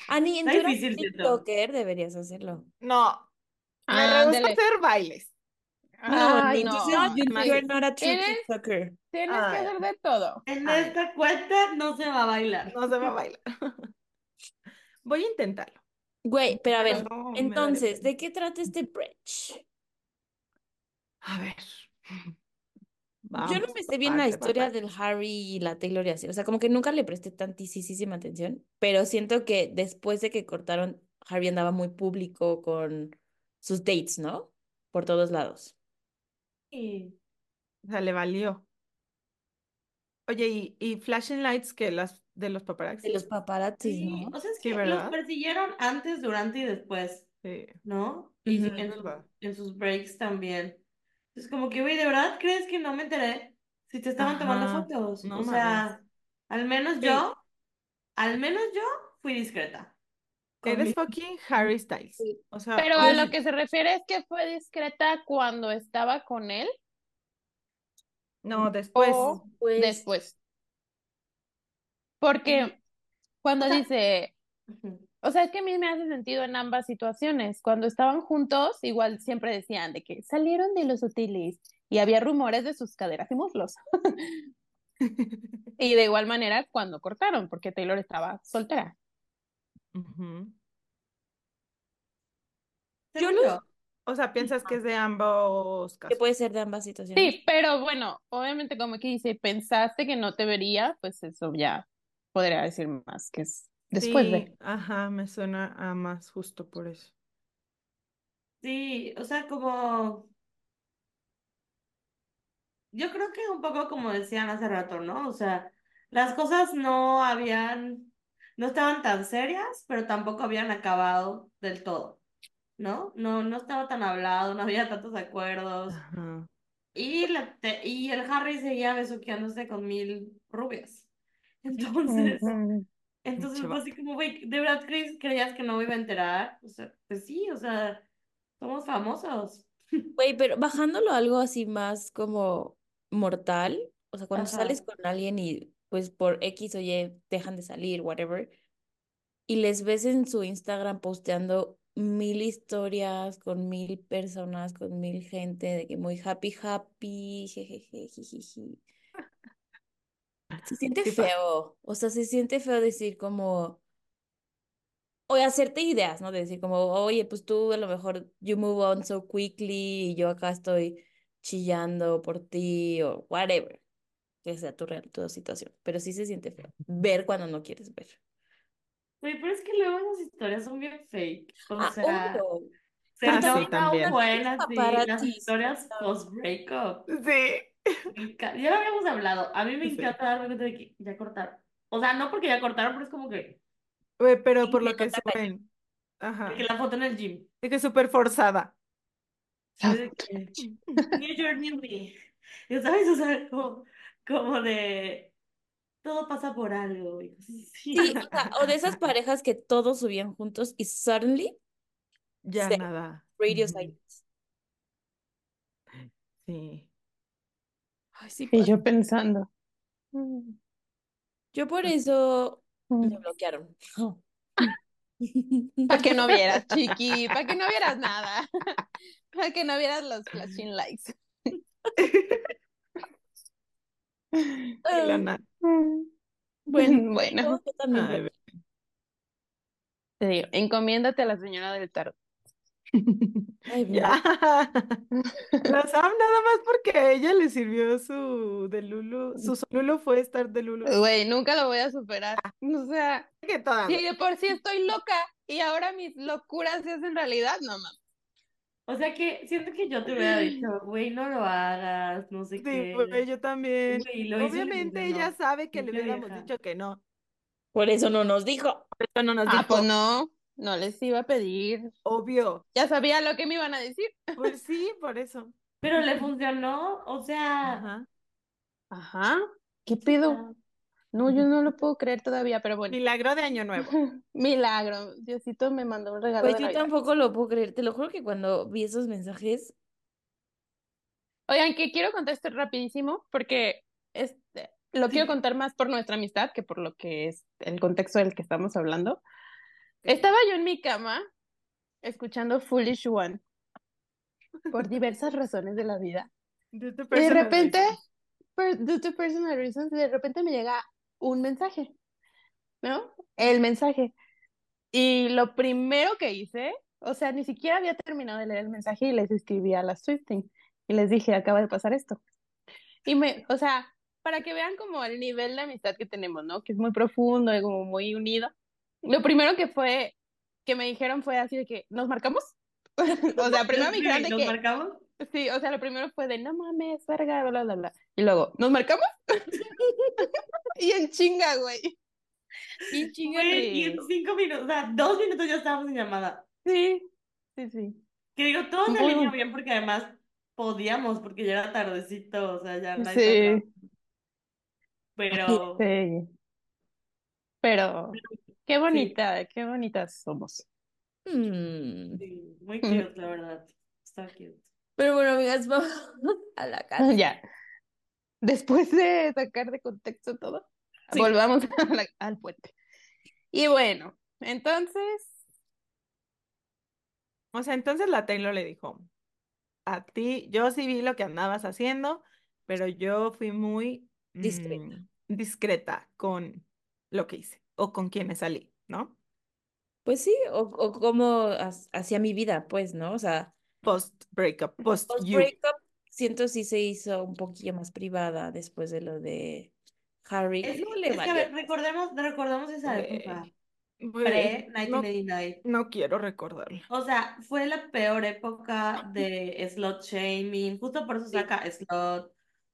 Ani, en eras difícil, siento. TikToker deberías hacerlo. No, me rehúso a Ándale. hacer bailes. No, no. entonces you- Ay, you're not a true ¿Eres? TikToker. Tienes que hacer de todo. En Ay. esta cuenta no se va a bailar. No se va a bailar. Voy a intentarlo. Güey, pero a ver, Pero no, entonces. ¿de qué trata este bridge? A ver. Yo no Vamos me sé bien la historia parte. del Harry y la Taylor y así. O sea, como que nunca le presté tantísima atención, pero siento que después de que cortaron, Harry andaba muy público con sus dates, ¿no? Por todos lados. O sea, le valió. Oye, ¿y, y flashing lights que las de los paparazzi? De los paparazzis, Sí, ¿no? o sea, es Sí, que ¿verdad? los persiguieron antes, durante y después, Sí. ¿no? Y en sus breaks también. Es como que, güey, ¿de verdad crees que no me enteré si te estaban tomando fotos? no o sea, al menos Sí. yo, al menos yo fui discreta. Eres mi- fucking Harry Styles. Sí. O sea, Pero a oye, lo que se refiere es que fue discreta cuando estaba con él no, después. o Pues, después. Porque cuando O sea- dice. O sea, es que a mí me hace sentido en ambas situaciones. Cuando estaban juntos, igual siempre decían de que salieron de los hoteles y había rumores de sus caderas y muslos. Y de igual manera cuando cortaron, porque Taylor estaba soltera. Ujú. Yo lo- O sea, piensas que es de ambos que casos. puede ser de ambas situaciones. Sí, pero bueno, obviamente como que dice, pensaste que no te vería, pues eso ya podría decir más que es después Sí, de. ajá, me suena a más justo por eso. Sí, o sea, como... Yo creo que un poco como decían hace rato, ¿no? O sea, las cosas no habían, no estaban tan serias, pero tampoco habían acabado del todo, ¿no? No, no estaba tan hablado, no había tantos acuerdos. Ajá. Y, la te- y el Harry seguía besuqueándose con mil rubias. Entonces. Entonces fue así como, güey, ¿de verdad crees, creías que no me iba a enterar? O sea, pues sí, o sea, somos famosos. Güey, pero bajándolo a algo así más como mortal, o sea, cuando Ajá. sales con alguien y pues por X o Y dejan de salir, whatever, y les ves en su Instagram posteando mil historias con mil personas, con mil gente, de que muy happy, happy, jejeje, jijiji. Se siente pasa. feo, o sea, se siente feo decir como, o hacerte ideas, ¿no? De decir como, oye, pues tú a lo mejor you move on so quickly y yo acá estoy chillando por ti o whatever, que sea tu real, tu situación, pero sí se siente feo ver cuando no quieres ver. Güey, pero es que luego esas historias son bien fake. O Ah, sea, obvio. se Ah, sí, también. buenas sí, las historias post-breakup. Sí. Ya lo habíamos hablado. A mí me Sí. encanta darme cuenta de que ya cortaron. O sea, no porque ya cortaron, pero es como que, Güey, pero Sí, por lo que suben. Ajá. de que la foto en el gym. De que es súper forzada. New Journey me. Ya sabes, o sea, como, como de todo pasa por algo. Sí, o sea, o de esas parejas que todos subían juntos y suddenly Ya Sí. nada. radio Ujú. silence. Sí. Ay, sí Y pasa. yo pensando. mm, Yo por eso me mm. bloquearon. Para que no vieras, chiqui, para que no vieras nada. Para que no vieras los flashing lights. Y la na- Bueno, Bueno, yo, yo también Ay, te digo, encomiéndate a la señora del tarot. Ay, Ya. La Sam nada más porque a ella le sirvió su de Lulu. Su Lulu fue estar de Lulu. Güey, nunca lo voy a superar. O sea, Que toda, si de por sí estoy loca y ahora mis locuras se hacen realidad, no mames. O sea que siento que yo te hubiera dicho, güey, no lo hagas, no sé Sí, qué. güey, yo también. Güey, Obviamente ella sabe que le hubiéramos vieja. dicho que no. Por eso no nos dijo. Por eso no nos Ah, dijo. pues no, no les iba a pedir. Obvio. Ya sabía lo que me iban a decir. Pues sí, por eso. Pero le funcionó, o sea, Ajá. Ajá, ¿qué o pido? sea, No, yo no lo puedo creer todavía, pero bueno. Milagro de Año Nuevo. Milagro, Diosito me mandó un regalo Pues de yo Navidad. tampoco lo puedo creer. Te lo juro que cuando vi esos mensajes, Oigan, que quiero contar esto rapidísimo porque este, lo quiero contar más por nuestra amistad que por lo que es el contexto del que estamos hablando. Estaba yo en mi cama escuchando Foolish One por diversas razones de la vida. De Y de repente, per- due to personal reasons, de repente me llega un mensaje, ¿no? El mensaje. Y lo primero que hice, o sea, ni siquiera había terminado de leer el mensaje y les escribí a las Swifting y les dije, acaba de pasar esto. Y me, o sea, para que vean como el nivel de amistad que tenemos, ¿no? Que es muy profundo y como muy unido. Lo primero que fue, que me dijeron fue así de que, ¿nos marcamos? O sea, primero me dijeron de ¿Nos que, marcamos? Sí, o sea, lo primero fue de no mames, verga, bla, bla, bla. Y luego, ¿nos marcamos? y en chinga, güey. Y chinga. Güey, y en cinco minutos, o sea, dos minutos ya estábamos en llamada. Sí, sí, sí. Que digo, todo salió bueno. bien porque además podíamos, porque ya era tardecito, o sea, ya nadie Sí. Pero, Sí. Pero, qué bonita, qué bonitas somos. Mm. sí, muy cute, la verdad. Está cute. Pero bueno, amigas, vamos a la casa. Ya. Después de sacar de contexto todo, Sí. volvamos a la- al puente. Y bueno, entonces, O sea, entonces la Taylor le dijo, a ti, yo sí vi lo que andabas haciendo, pero yo fui muy Discreta. mm, discreta con lo que hice o con quienes salí, ¿no? Pues sí, o, o como hacía mi vida, pues, ¿no? O sea, Post breakup, post post you. breakup, siento sí se hizo un poquillo más privada después de lo de Harry. Es, No le es que, a ver, recordemos, recordemos esa época, güey, no, pre-1989. no quiero recordarlo. O sea, fue la peor época de slot shaming, justo por eso Sí. saca slot.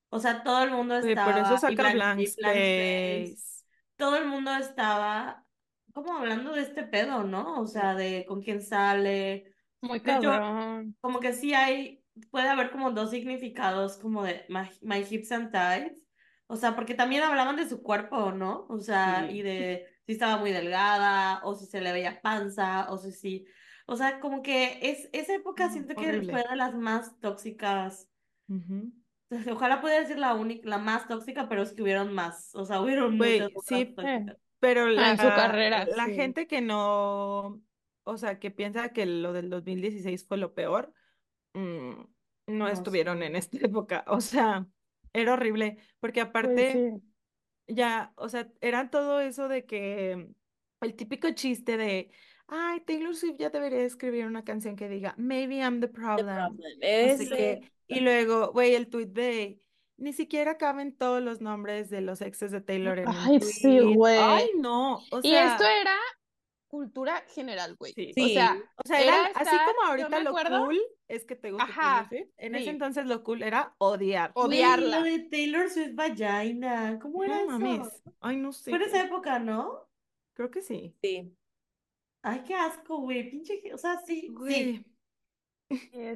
O sea, todo el mundo Güey, por eso estaba, y saca Blank, Blank Space. Todo el mundo estaba como hablando de este pedo, ¿no? O sea, de con quién sale. muy cabrón. como que sí hay, puede haber como dos significados como de my, my hips and thighs. O sea, porque también hablaban de su cuerpo, ¿no? O sea, Sí. y de si estaba muy delgada, o si se le veía panza, o si sí. O sea, como que es, esa época siento que horrible. fue de las más tóxicas. Ujú. Ojalá pudiera decir la única, la más tóxica, pero es que hubieron más. O sea, hubieron Güey, muchas sí, tóxicas. Pero Ah, en su la, carrera, la sí. gente que no, o sea, que piensa que lo del 2016 fue lo peor, mm, no No estuvieron sé. en esta época. O sea, era horrible, porque Pues aparte, sí. ya, o sea, era todo eso de que el típico chiste de, ay, Taylor Swift ya debería escribir una canción que diga, Maybe I'm the The problem. problem. No sé Ese. qué. Y luego, güey, el tweet de, ni siquiera caben todos los nombres de los exes de Taylor en un Ay, sí, tweet. Ay, güey. no, o Y esto era cultura general, güey. sí. O sea, O sea, era era así como ahorita lo acuerdo, cool es que te Taylor ajá, Swift. En ese entonces lo cool era odiar. O- Güey, lo odiarla. de Taylor Swift Vagina, ¿cómo era No eso? mames. Ay, no Fue en sé. esa época, ¿no? Creo que sí. Sí. Ay, qué asco, güey. Pinche, o sea, sí, sí.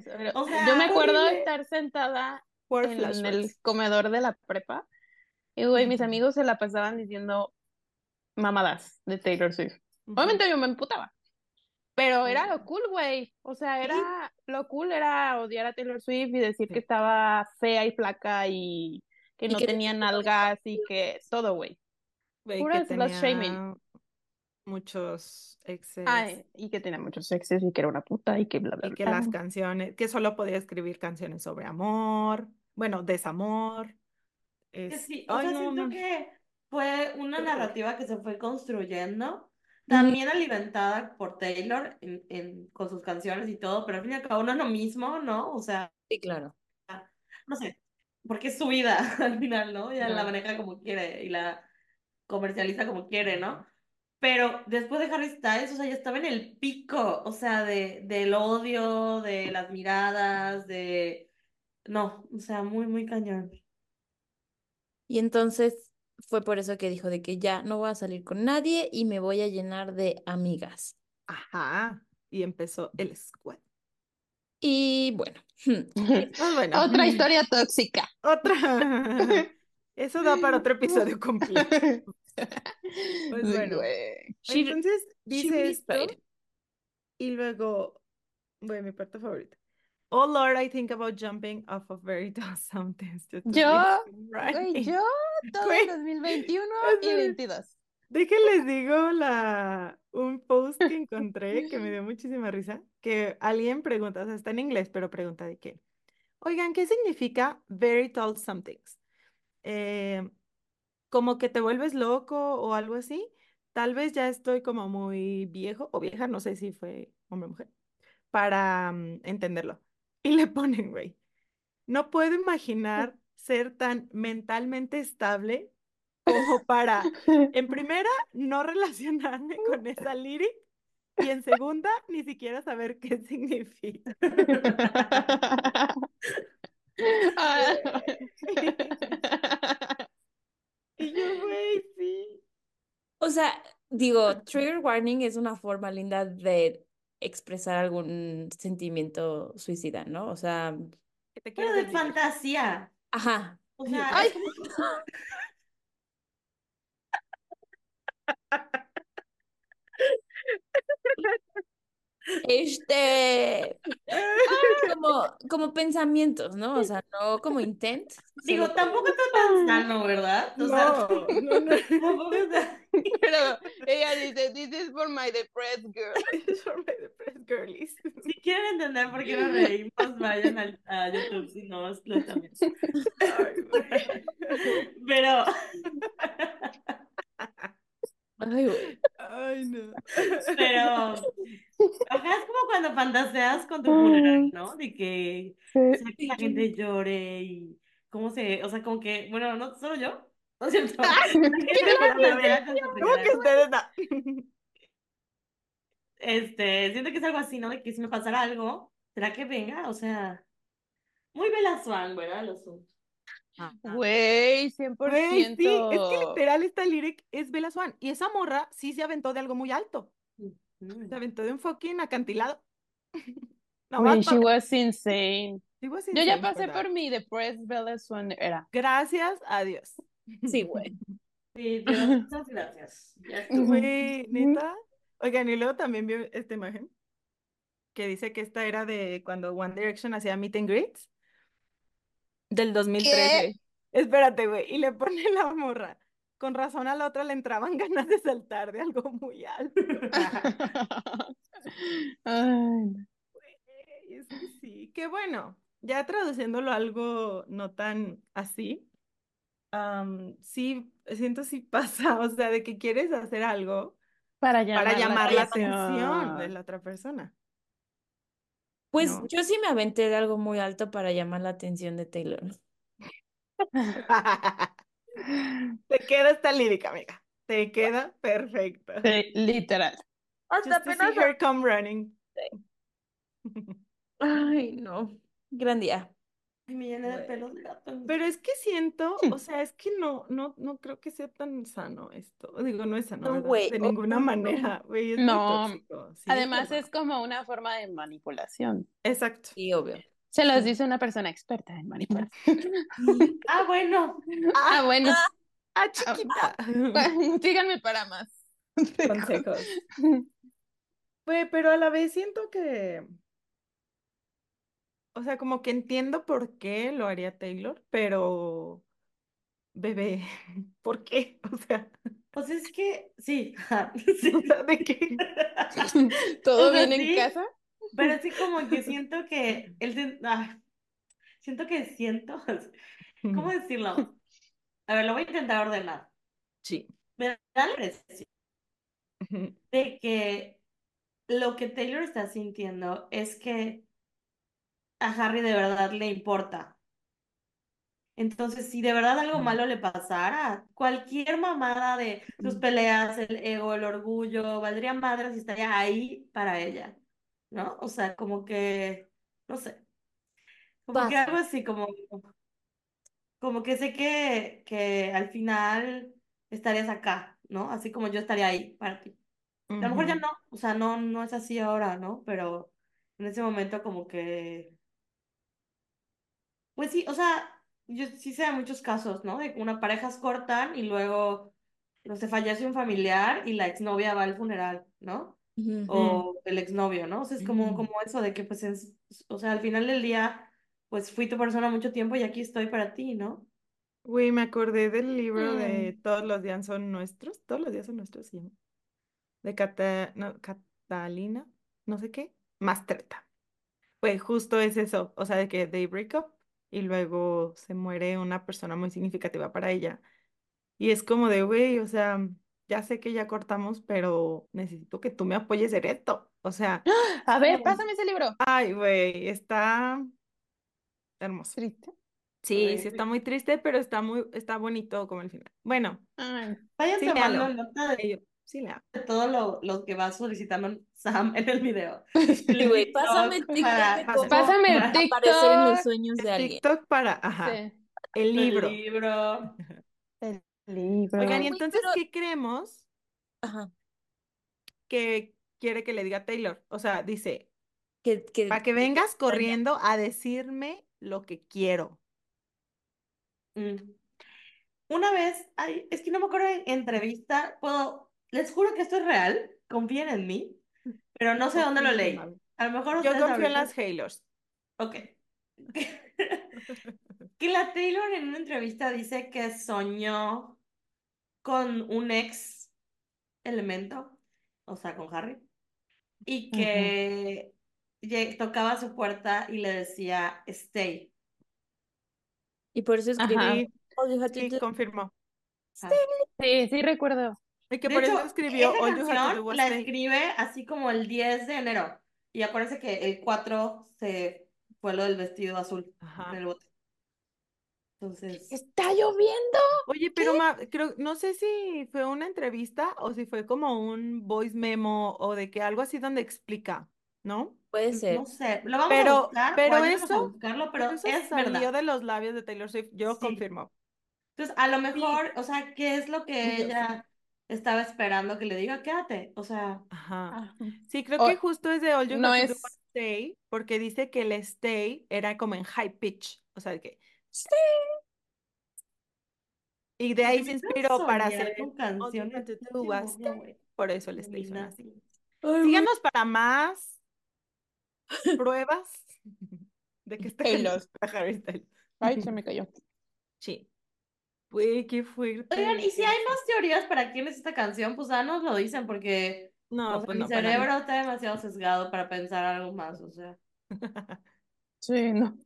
Pero O yo me acuerdo de estar sentada en el comedor de la prepa y, güey, mis amigos se la pasaban diciendo mamadas de Taylor Swift. Obviamente yo me emputaba, pero era lo cool, güey. O sea, Sí. era lo cool era odiar a Taylor Swift y decir que estaba fea y flaca y que Y no que tenía tenía nalgas y que todo, güey. Puro slut shaming. Muchos exes Ay, y que tenía muchos sexes y que era una puta y que bla, bla, y que bla. las canciones, que solo podía escribir canciones sobre amor, bueno, desamor. Que Es, sí, o ay, sea, no, siento no. que fue una narrativa que se fue construyendo, también alimentada por Taylor en, en- con sus canciones y todo, pero al fin y al cabo no es lo mismo, ¿no? O sea, Sí, claro. no sé, porque es su vida al final, ¿no? Ella la Claro. maneja como quiere y la comercializa como quiere, ¿no? Pero después de Harry Styles, o sea, ya estaba en el pico, o sea, de, del odio, de las miradas, de... No, o sea, muy, muy cañón. Y entonces fue por eso que dijo de que ya no voy a salir con nadie y me voy a llenar de amigas. Ajá. Y empezó el squad. Y bueno, Ah, bueno. Otra historia tóxica. Otra. Eso da para otro episodio completo. Pues bueno. Entonces dice esto y luego, bueno, mi parte favorita. Oh Lord, I think about jumping off of very tall mountains. Yo, güey, yo todo Güey, el 2021 y espera. 22. Déjenles digo la, un post que encontré que me dio muchísima risa, que alguien pregunta, o sea, está en inglés, pero pregunta de qué. Oigan, ¿qué significa very tall somethings? Eh, como que te vuelves loco o algo así. Tal vez ya estoy como muy viejo o vieja, no sé si fue hombre o mujer, para mm, entenderlo. Y le ponen, güey, no puedo imaginar ser tan mentalmente estable como para, en primera, no relacionarme con esa lyric Y en segunda, ni siquiera saber qué significa. Ah. Y yo, güey, sí. O sea, digo, trigger warning es una forma linda de expresar algún sentimiento suicida, ¿no? O sea, Que te Pero de fantasía. ajá. O sea, Ay. Este, como, como pensamientos, ¿no? O sea, no como intent. digo, solo- tampoco está tan sano, ¿verdad? O sea, No, no, no. tampoco está- Pero ella dice, this is for my depressed girl. Es for my depressed girlies. Si quieren entender por qué nos reímos, vayan al, a YouTube, si no, lo también. Ay, güey. Pero, Ay, güey. Ay, no. pero, ajá, es como cuando fantaseas con tu funeral, ¿no? De que, o sea, que la gente llore y cómo se, o sea, como que, bueno, no solo yo, ¿no es cierto? Su ¿Cómo que ustedes no? Este, siento que es algo así, ¿no? De que si me pasara algo, ¿será que venga? O sea, muy Bella Swan, ¿verdad? El asunto. Güey, 100%. Güey, sí, es que literal esta lyric es Bella Swan. Y esa morra sí se aventó de algo muy alto. Mm. Se aventó de un fucking acantilado. No, she was insane. She was Yo ya insane pasé por that. mi depressed Bella Swan era. Gracias a Dios. Sí, güey. Sí, muchas gracias. Ya estuvo. Güey, neta. Oigan, y luego también vio esta imagen que dice que esta era de cuando One Direction hacía meet and greets del 2013. Espérate, güey. Y le pone la morra. Con razón a la otra le entraban ganas de saltar de algo muy alto. Ay, Güey, es que sí. Qué bueno. Ya traduciéndolo a algo no tan así. sí, siento sí pasa. O sea, de que quieres hacer algo para llamar, para llamar la atención atención. de la otra persona. Pues No. yo sí me aventé de algo muy alto para llamar la atención de Taylor. Te queda esta lírica, amiga. Te queda perfecta. Sí, literal. Hasta Just to see her come running. Ay, no. Gran día. Ay, me llené de pelos de gato. Pero es que siento, o sea, es que no, no, no creo que sea tan sano esto. Digo, no es sano, No, güey, De ninguna no. manera, güey, es muy No, tóxico. Sí, Además verdad. es como una forma de manipulación. Exacto. Sí, obvio. Se los dice una persona experta en manipulación. Ah, bueno. Ah, bueno. Ah, chiquita. Síganme para más. Consejos. Pero a la vez siento que, o sea, como que entiendo por qué lo haría Taylor, pero, bebé, ¿por qué? O sea, Pues es que, sí. ajá, sí. o sea, ¿de qué? ¿Todo O sea, bien sí. en casa? Pero sí como que siento que él siento que siento, ¿cómo decirlo? A ver, lo voy a intentar ordenar. Sí. Me da la impresión de que lo que Taylor está sintiendo es que a Harry de verdad le importa. Entonces, si de verdad algo malo le pasara, cualquier mamada de sus peleas, el ego, el orgullo, valdría madre si estaría ahí para ella, ¿no? O sea, como que, no sé, como que Pasa. algo así, como, como que sé que, que al final estarías acá, ¿no? Así como yo estaría ahí para ti. A lo mejor ya Ujú. no, o sea, no, no es así ahora, ¿no? Pero en ese momento como que, pues sí, o sea, yo sí sé de muchos casos, ¿no? De que una parejas cortan y luego, no sé, fallece un familiar y la exnovia va al funeral, ¿no? O el exnovio, ¿no? O sea, es como, Mm. como eso de que, pues, es- o sea, al final del día, pues fui tu persona mucho tiempo y aquí estoy para ti, ¿no? Güey, me acordé del libro de Mm. Todos los días son nuestros, todos los días son nuestros, llama. De Cata, no, Catalina, no sé qué, Mastreta. Pues justo es eso, o sea, de que they break up y luego se muere una persona muy significativa para ella. Y es como de, güey, o sea, ya sé que ya cortamos, pero necesito que tú me apoyes en esto. O sea, A ver, pásame ese libro. ay, güey, está hermoso. Triste. Sí, Ay, sí está muy triste, pero está muy, está bonito como el final. Bueno, Ay, Váyanse Sí, léalo. nota de ello- sí de todo lo, lo que va solicitando Sam en el video. Sí, güey, pásame el TikTok para- pásame- el aparecer en los sueños de alguien. TikTok para, ajá, Sí. el libro. El libro. El libro. Oigan, y entonces, pero- ¿qué creemos Ajá. que quiere que le diga Taylor? O sea, dice, Que, que, para que vengas corriendo a decirme lo que quiero. Mm. Una vez, ay, es que no me acuerdo en entrevista, puedo, les juro que esto es real, confíen en mí, pero no sé dónde lo leí. A lo mejor Yo confío en las Hailors. Ok. Que la Taylor en una entrevista dice que soñó con un ex elemento, o sea, con Harry, y que tocaba su puerta y le decía, stay. y por eso escribí. Sí, All you have to sí, do- confirmó. Ah. Sí, sí recuerdo. Y que De por eso hecho, escribió esa All You Have to canción Do Was la Stay. escribe así como el 10 de enero. Y acuérdense que el 4 se fue lo del vestido azul Ajá. en el bote. Entonces, Está lloviendo. Oye, pero ma- creo, no sé si fue una entrevista o si fue como un voice memo o de que algo así donde explica, ¿no? Puede ser. no sé, lo vamos a Pero- buscar, o pero ayúdanos a eso- buscarlo, pero eso es salió verdad. de los labios de Taylor Swift, yo Sí. confirmo. Entonces, a lo mejor, o sea, ¿qué es lo que ella estaba esperando que le diga? Quédate. O sea, Ajá. Ah. Sí, creo O- que justo es de All You no Do es- Stay, porque dice que el stay era como en high pitch, o sea, que y de ahí se inspiró para hacer güey. por eso el suena así. Síganos para más pruebas de que está cantando Harry Styles. Ay, se me cayó. Sí. Güey, qué fuerte. Oigan, y si hay más teorías para quién es esta canción, pues ya nos lo dicen, porque No, o sea, pues mi no, cerebro está demasiado sesgado para pensar algo más, o sea. Sí, no.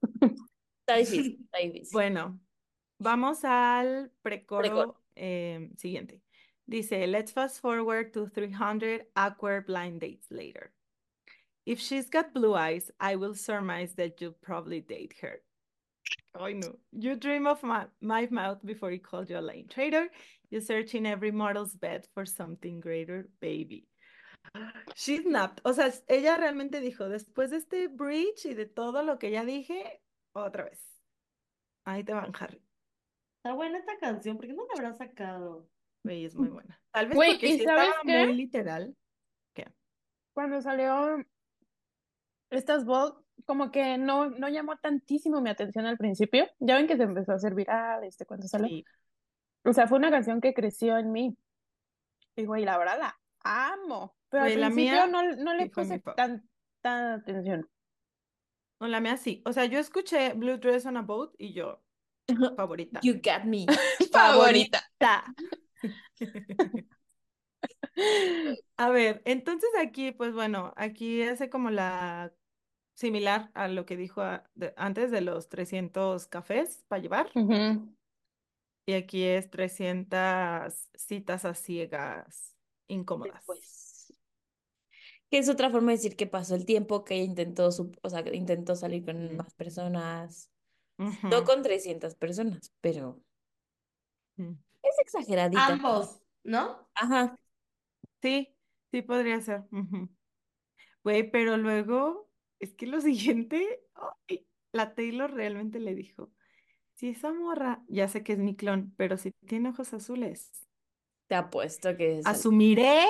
Está difícil, está difícil. Bueno, vamos al Precoro. eh, siguiente. Dice, let's fast forward to 300 awkward blind dates later. If she's got blue eyes, I will surmise that you'll probably date her. I know. You dream of my, my mouth before he called you a lame traitor. You search in every mortal's bed for something greater, baby. She snapped. O sea, ella realmente dijo, después de este bridge y de todo lo que ya dije, otra vez. Ahí te van, Harry. Está buena esta canción, ¿por qué no la habrá sacado? Güey, es muy buena. Tal vez Güey, porque ¿y sí sabes estaba qué? muy literal. Cuando salió estas Vogue, como que no, no llamó tantísimo mi atención al principio. Ya ven que se empezó a hacer viral, este, cuando salió. Sí. O sea, fue una canción que creció en mí. Y güey, la verdad la amo. Pero al Güey, la principio mía no, no le sí fue mi puse fav. tanta atención. No, la mía sí. O sea, yo escuché Blue Dress on a Boat y yo, favorita. You got me. Favorita. Ta. A ver, entonces aquí, pues bueno, aquí hace como la similar a lo que dijo a- de- antes de los 300 cafés para llevar. Y aquí es 300 citas a ciegas incómodas. Pues. Que es otra forma de decir que pasó el tiempo, que intentó, su- o sea, intentó salir con más personas. No con 300 personas, pero ujú. es exageradita. Ambos, ¿no? Ajá. Sí, sí podría ser. Güey, pero luego, es que lo siguiente, ay, la Taylor realmente le dijo, si esa morra, ya sé que es mi clon, pero si tiene ojos azules, Te apuesto que es asumiré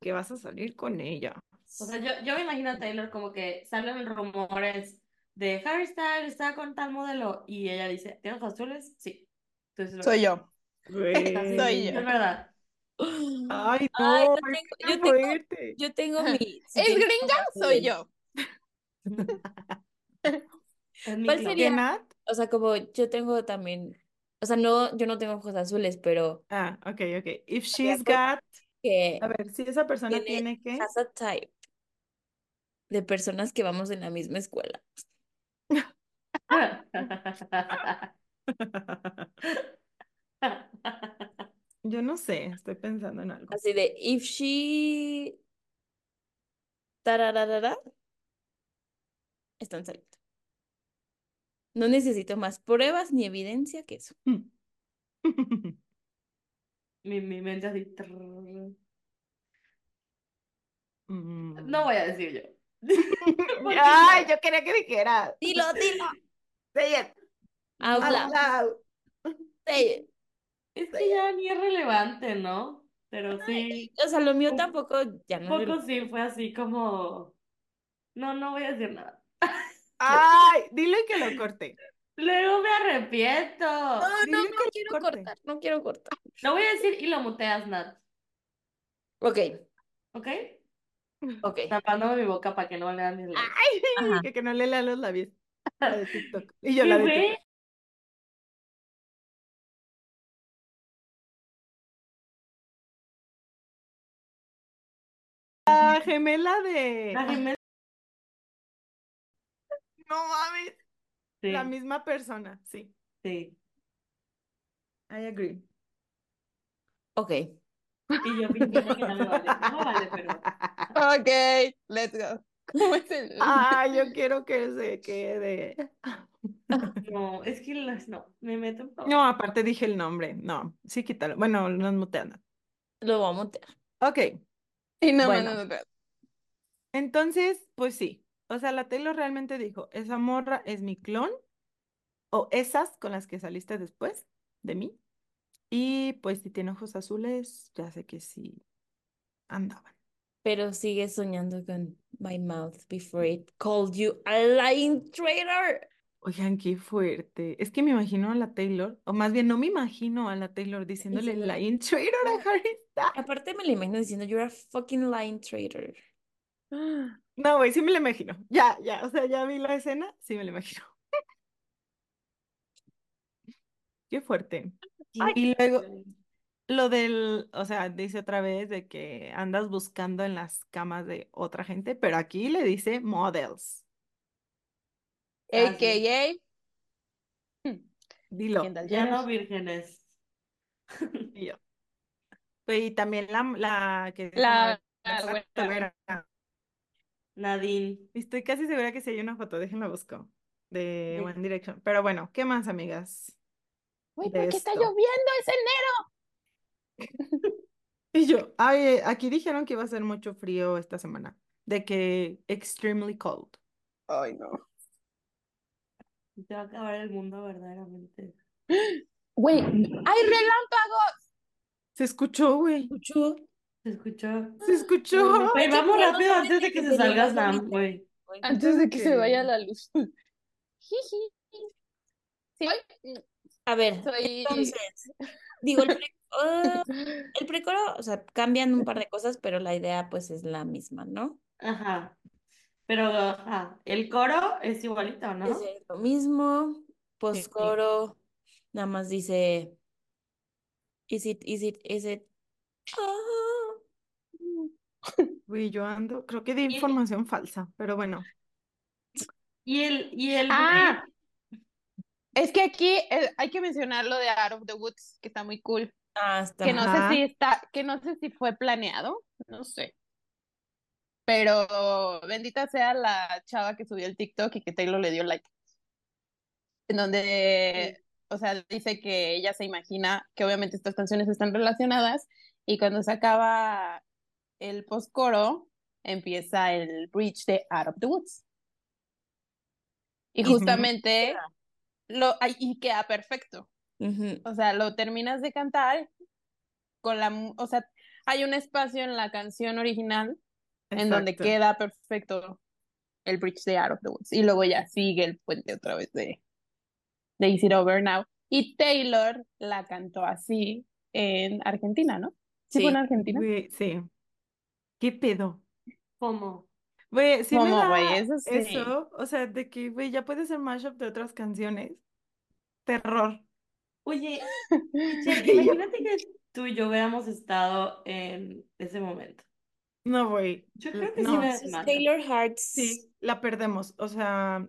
que vas a salir con ella. O sea, yo, yo me imagino a Taylor como que salen rumores de Harry Styles está con tal modelo y ella dice, ¿tiene ojos azules? Sí. Entonces, Soy yo. Soy yo. Es verdad. Ay, Ay, no, yo es tengo- que yo tengo- fuerte. Yo tengo mi. ¿Es gringa? Soy yo. ¿Cuál sería? O sea, como yo tengo también. O sea, no, yo no tengo ojos azules, pero Ah, ok, ok. If she's got, que a ver, si esa persona tiene, tiene que, has a type de personas que vamos en la misma escuela. yo no sé, estoy pensando en algo. Así de, if she. Tarararara, están saliendo. No necesito más pruebas ni evidencia que eso. Mi, mi mente así. trrr. Mm. No voy a decir yo. Porque Ay, yo quería que dijeras. Dilo, dilo. Say it. Out Out loud. loud. Say it. Es que ya ni es relevante, ¿no? Pero sí, O sea, lo mío tampoco ya no. poco sí fue así como. No, no voy a decir nada. Ay, dilo y que lo corte. Luego me arrepiento. No, no, Dile no quiero corte. cortar, no quiero cortar. Lo voy a decir y lo muteas, Nat. Ok, ¿Ok? ok. Tapándome mi boca para que no lean mis labios. Ay, que, que no le lea los labios. La de TikTok. Y yo la ¿Qué de ve? TikTok. La gemela de. La gemela. No mames. Sí, La misma persona, sí. sí. I agree. Ok. Y yo que no me vale. No vale, pero. Ok, let's go. ¿Cómo es el? Ay, yo quiero que se quede. No, es que las no. Me meto en problemas. No, aparte dije el nombre. No, sí, quítalo. Bueno, nos mutean. Lo voy a mutear. Ok, Y no Bueno. mandan otra. entonces, pues sí. O sea, la Taylor realmente dijo, esa morra es mi clon, o esas con las que saliste después de mí. Y pues si tiene ojos azules, ya sé que sí andaban. Pero sigue soñando con my mouth before it called you a lying traitor. Oigan, qué fuerte. Es que me imagino a la Taylor, o más bien no me imagino a la Taylor diciéndole lying traitor a Harry Styles. Aparte me lo imagino diciendo, you're a fucking lying traitor. No, güey, sí me lo imagino. Ya, ya, o sea, ya vi la escena, sí me lo imagino. Qué fuerte. Y luego, lo del, o sea, dice otra vez de que andas buscando en las camas de otra gente, pero aquí le dice models. AKA. Dilo. Kendall Ya Jenner. no vírgenes. Y yo. Y también la, la que La- la güera. Olvera. Nadine. Estoy casi segura que si hay una foto, déjenme busco, de One Direction. Pero bueno, ¿qué más, amigas? Güey, de ¿por qué está esto? lloviendo? Es enero. Y yo, ay, aquí dijeron que iba a ser mucho frío esta semana, de que extremely cold. Ay, no. Se va a acabar el mundo verdaderamente. Güey, hay relámpagos. Se escuchó, güey. ¿Escuchó? ¿Se escuchó? Se escuchó. Güey, vamos rápido antes de que se salga Sam, güey. Antes de que se vaya la luz. Jiji. Sí, A ver, soy. entonces, digo, el, ah, el precoro, o sea, cambian un par de cosas, pero la idea pues es la misma, ¿no? Ajá. Pero, ajá, el coro es igualito, ¿no? Es lo mismo, postcoro, nada más dice, is it, is it, is it, ah. Güey, yo ando, creo que di información falsa, pero bueno. Y el, y el Ah, es que aquí eh, hay que mencionar lo de Out of the Woods, que está muy cool. Está Que no Ajá. sé si está, que no sé si fue planeado, no sé. Pero bendita sea la chava que subió el TikTok y que Taylor le dio like. En donde, o sea, dice que ella se imagina que obviamente estas canciones están relacionadas y cuando se acaba el postcoro empieza el bridge de Out of the Woods. Y justamente lo, ay, y queda perfecto. O sea, lo terminas de cantar con la, o sea, hay un espacio en la canción original en donde queda perfecto el bridge de Out of the Woods y luego ya sigue el puente otra vez de, de Is It Over Now. Y Taylor la cantó así en Argentina, ¿no? Sí, fue en. Argentina. Sí. ¿Qué pedo? ¿Cómo? Güey, sí me ¿Cómo, da güey? Eso sí. eso, o sea, de que, güey, ya puede ser mashup de otras canciones. Terror. Oye, Michelle, imagínate que tú y yo hubiéramos estado en ese momento. No, güey. Yo creo que sí no, me. Taylor Hearts. sí, la perdemos. O sea,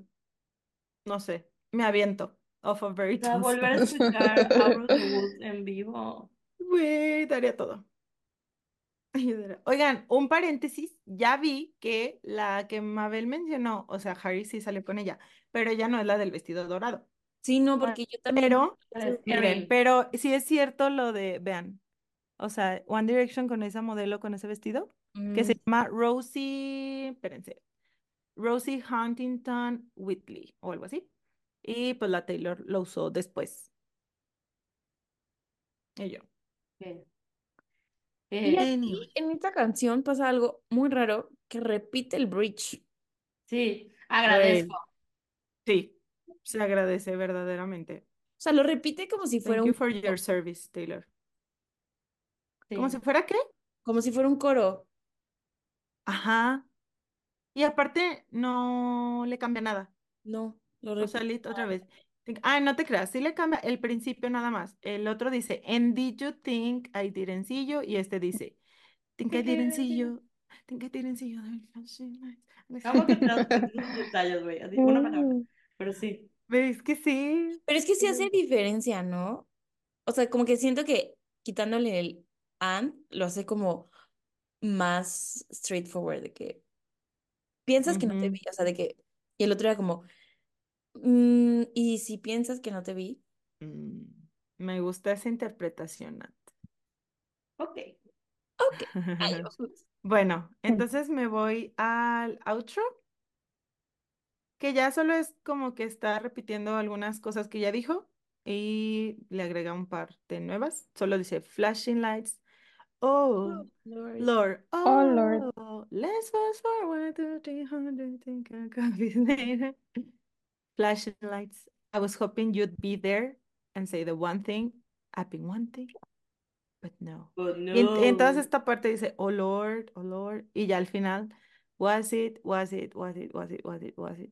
no sé, me aviento off of O sea, Veritone. volver a escuchar Out of the Woods en vivo. Güey, daría todo. Oigan, un paréntesis, ya vi que la que Mabel mencionó, o sea, Harry sí salió con ella, pero ella no es la del vestido dorado. Sí, no, porque yo también. Pero, miren, pero sí es cierto lo de, vean, o sea, One Direction con esa modelo, con ese vestido, que se llama Rosie, espérense, Rosie Huntington Whitley o algo así. Y pues la Taylor lo usó después. Y yo. Y Eh, aquí, en esta canción pasa algo muy raro que repite el bridge. sí, agradezco. Sí, se agradece verdaderamente. O sea, lo repite como si fuera Thank you for your service, Taylor. ¿Como si fuera qué? como si fuera un coro. Ajá. Y aparte no le cambia nada. No, lo O sea, repite. otra vez. Ah, no te creas, sí le cambia el principio nada más. El otro dice, and did you think I didn't see you? Y este dice, think I didn't see you. Think I didn't see you. Todos con esos detalles, güey. Así, Una palabra. Pero sí. ¿Ves que sí? Pero es que sí hace diferencia, ¿no? O sea, como que siento que quitándole el and lo hace como más straightforward, de que piensas que no te vi, o sea, de que, y el otro era como, "Mm, y si piensas que no te vi, Mm, me gusta esa interpretación, Nat. Ok. ok, adiós. Bueno, entonces me voy al outro, que ya solo es como que está repitiendo algunas cosas que ya dijo y le agrega un par de nuevas. Solo dice flashing lights. Oh, Lord. Lord. Oh, Lord. Oh, let's fast forward to 300 think I could be later. Flashing lights. I was hoping you'd be there and say the one thing, I've been one thing, but no. But Y no. esta parte dice, oh Lord, oh Lord, y ya al final, was it, was it, was it, was it, was it, was it.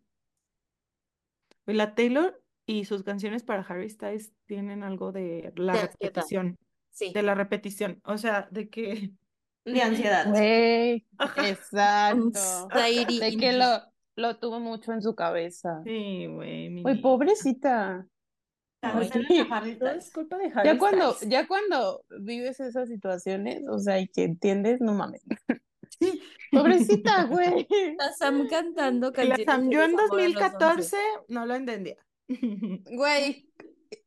Y la Taylor y sus canciones para Harry Styles tienen algo de la De repetición, Sí. de la repetición, o sea, de que, De ansiedad. Exacto. De que lo, lo tuvo mucho en su cabeza. sí, güey, Güey, pobrecita. Cancelen Ay. a Harry Todo es Styles. culpa de Harry Ya cuando, Styles. ya cuando vives esas situaciones, o sea, y que entiendes, no mames. Pobrecita, güey. La Sam cantando Y la canciones Sam, yo en desamor a los 2014 no lo entendía. Güey,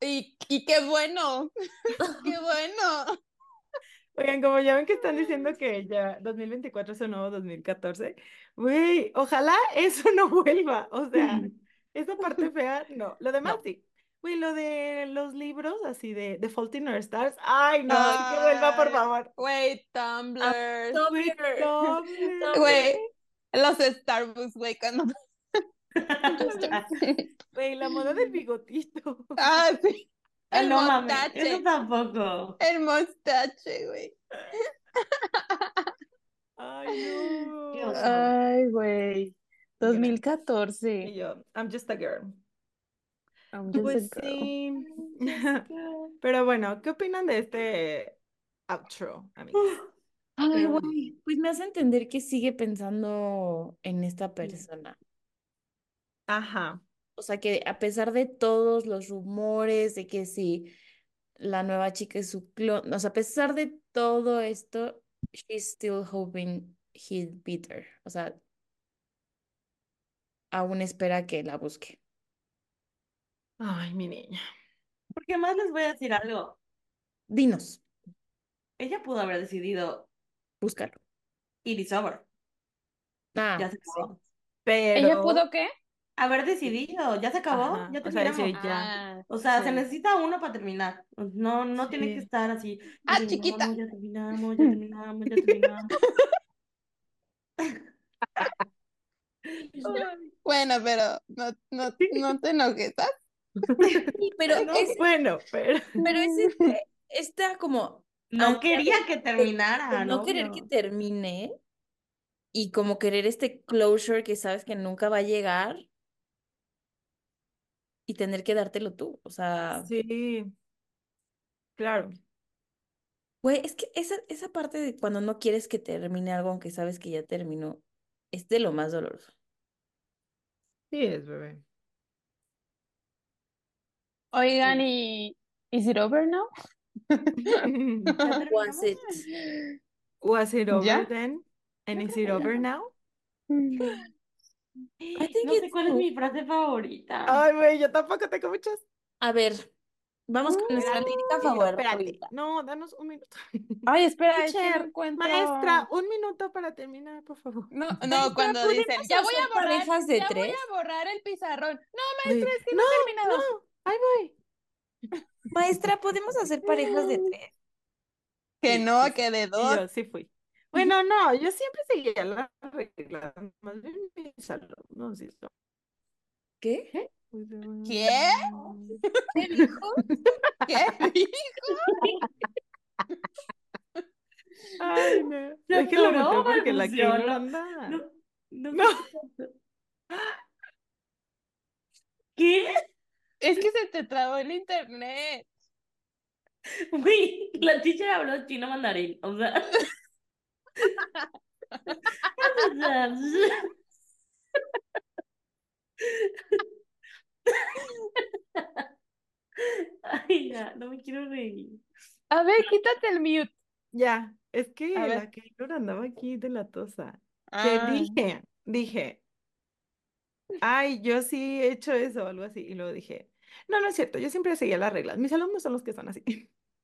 y, y qué bueno, qué bueno. Oigan, como ya ven que están diciendo que ya 2024 es un nuevo 2014, güey, ojalá eso no vuelva. O sea, esa parte fea, no. Lo demás No. sí. Güey, lo de los libros así de, de Fault in Our Stars, ay, no, sí que vuelva, por Ay, favor. Güey, Tumblr. Güey, Tumblr. Tumblr. Güey, los Starbucks, güey, cuando... Güey, la moda del bigotito. Ah, sí. Ah, El no mostache. eso tampoco. El mostache, güey. Ay, no. Ay, güey. Y 2014. yo, I'm just a girl. Pues sí. Pero bueno, ¿qué opinan de este outro, amigos? Ay, güey, pues me hace entender que sigue pensando en esta persona. Ajá. O sea, que a pesar de todos los rumores de que si la nueva chica es su clon, o sea, a pesar de todo esto, she's still hoping he'd beat her. O sea, aún espera que la busque. Ay, mi niña. Porque más les voy a decir algo. Dinos, Ella pudo haber decidido búscalo. ir is over. Ah, Ya se sí. acabó. Pero. ¿Ella pudo qué? Haber decidido, ya se acabó, Ajá, ya o sea, decir, terminamos. ya. Ah, O sea, se sí. necesita uno para terminar. No, no tiene que Sí. estar así. Ah, chiquita. terminamos, Ya terminamos, ya terminamos, ya terminamos. Bueno, pero no, no, no te enojes, ¿ah? Sí, pero No, es, bueno, pero. pero es este- esta como No quería que terminara, no ¿no? querer que termine y como querer este closure que sabes que nunca va a llegar y tener que dártelo tú. O sea, Sí. Claro. güey, es que esa, esa parte de cuando no quieres que termine algo aunque sabes que ya terminó, es de lo más doloroso. Sí es, bebé. Oigan, ¿y is it over now? ¿Ya Was it? Was it over ¿Ya? then? And is it over now? I think No sé it's cuál es mi frase favorita. Ay, güey, yo tampoco tengo muchas. A ver, Vamos con nuestra lírica favorita. Espérate. No, danos un minuto. Ay, espera, no Teacher. Maestra, un minuto para terminar, por favor. No, no, cuando ¿podemos dicen, ya voy a borrar, de ya voy tres? a borrar el pizarrón. No, maestra, es que no, he terminado. No, ahí voy. Maestra, ¿podemos hacer parejas de tres? Que no, que de dos. yo sí fui. Bueno, no, yo siempre seguía las reglas. Más bien mis alumnos y eso. ¿Qué? ¿Qué? ¿Qué dijo? ¿Qué dijo? Ay, no. Se Es que lo boté porque la quiero no, andar. No, no. No. ¿Qué? Es que se te trabó el internet. Güey, la teacher habló chino mandarín, o sea. Ay, ya, no me quiero reír. A ver, quítate el mute. Ya, es que A ver. la Keylor andaba aquí de la tosa. Que Ah. dije, dije, ay, yo sí he hecho eso o algo así. Y luego dije, no, no es cierto, yo siempre seguía las reglas. Mis alumnos son los que son así.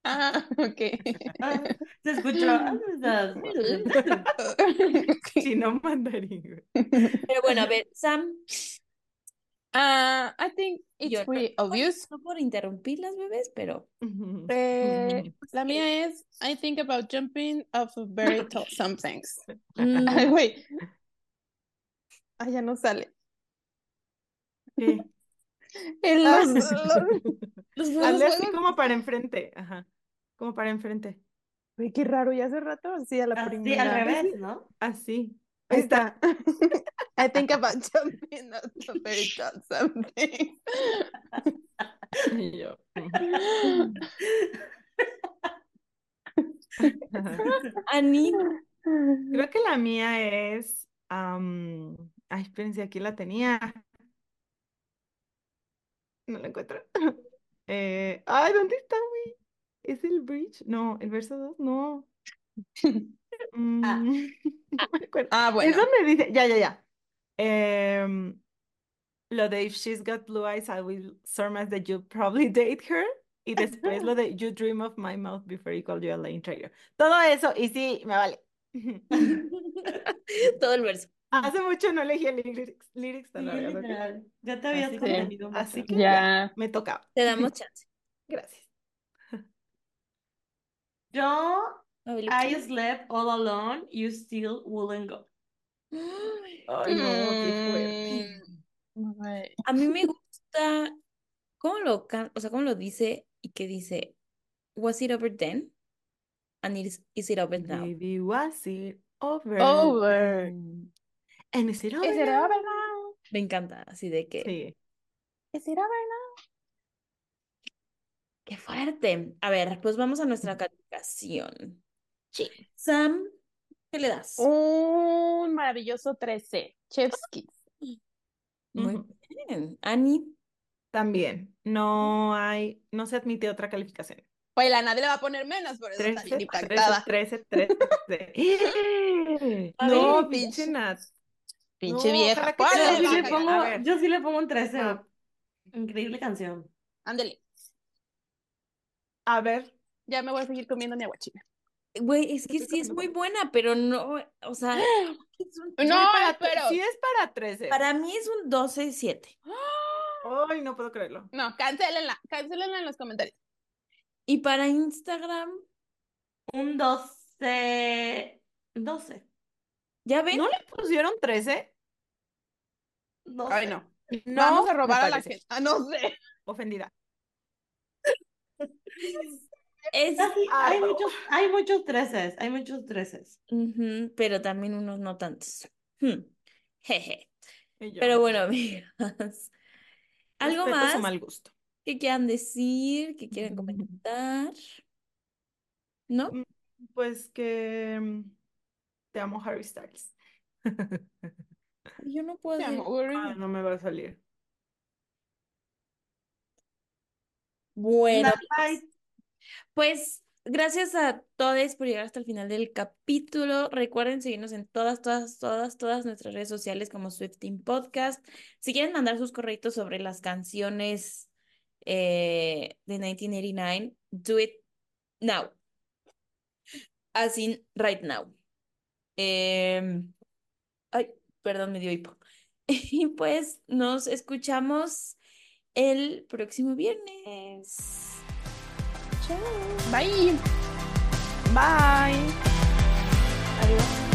Ah, ok. Ah, se escuchó. Ah, o sea, Si no mandarín. Pero bueno, a ver, Sam, Ah, I think it's Yo no- pretty obvious. no por interrumpir las bebés, pero. Eh, la mía es I think about jumping off of very tall somethings. mm, Ay, güey. Ay, ya no sale. ¿Qué? En Ah. los, los- los Los Hazle así como para enfrente. Ajá. Como para enfrente. Güey, qué raro, y hace rato así a la así primera. al revés, ¿no? Así. Ahí está. I think about jumping off of very tall somethings. Y yo. Ani, Creo que la mía es. am, ay, espérense, aquí la tenía. No la encuentro. Eh, ay, ¿dónde está, güey? ¿Es el bridge? No, el verso 2, no. Mm, Ah. no me acuerdo. Ah, Es bueno. donde dice, ya, ya, ya. Em, lo de if she's got blue eyes, I will surmise that you probably date her. Y después lo de you dream of my mouth before you call you a lame traitor. Todo eso, y sí, me vale. todo el verso. Hace mucho no elegí el lyrics, lyrics. Ya te habías contenido mucho. Así que Ya. me tocaba. Te damos chance. Gracias. Yo, I slept all alone, you still wouldn't go. Ay, no, qué fuerte. Mm. A mí me gusta cómo lo can- o sea, cómo lo dice y que dice, was it over then? And is, is it over now? Baby, was it over? Over. then? It now? over now? Me encanta, así de que, Sí. It over now? qué fuerte. A ver, pues vamos a nuestra calificación. Sí. Sam, ¿qué le das? Un maravilloso 13. Chef's Kiss. Muy Ujú. bien. Ani, También. No hay, no se admite otra calificación. Pues la nadie le va a poner menos, por eso está 13, bien 13, impactada. 13, 13. A No, ver, pinche Nat. Pinche No, vieja. Yo ponle, sí le pongo, yo sí le pongo un 13. Ah. Increíble canción. Ándele. A ver, Ya me voy a seguir comiendo mi aguachile. güey, es que sí es muy buena, pero no, o sea, es un- No, para, pero. sí es para 13. para mí es un 12-7. Ay, no puedo creerlo. No, cancelenla. Cancelenla en los comentarios. Y para Instagram, Un 12. 12. ¿Ya ven? ¿No le pusieron 13? 12. Ay, no. No, Vamos a robar a la gente. Ah, no sé. Ofendida. Es, hay no. muchos, hay muchos 13. Hay muchos 13. Ujú, pero también unos no tantos. Hmm, Jeje. Pero bueno, amigas. ¿Algo respeto más mal gusto. que quieran decir, que quieran comentar? ¿No? Mm, Pues que mm, te amo, Harry Styles. Yo no puedo Te amo. Ah, no me va a salir. Bueno, pues gracias a todos por llegar hasta el final del capítulo. Recuerden seguirnos en todas, todas, todas, todas nuestras redes sociales como Swifting Podcast. Si quieren mandar sus correitos sobre las canciones eh, de 1989, Do It Now. As in right now. Em, ay, perdón, me dio hipo. Y pues nos escuchamos el próximo viernes. Chao. Bye. Bye. Adiós.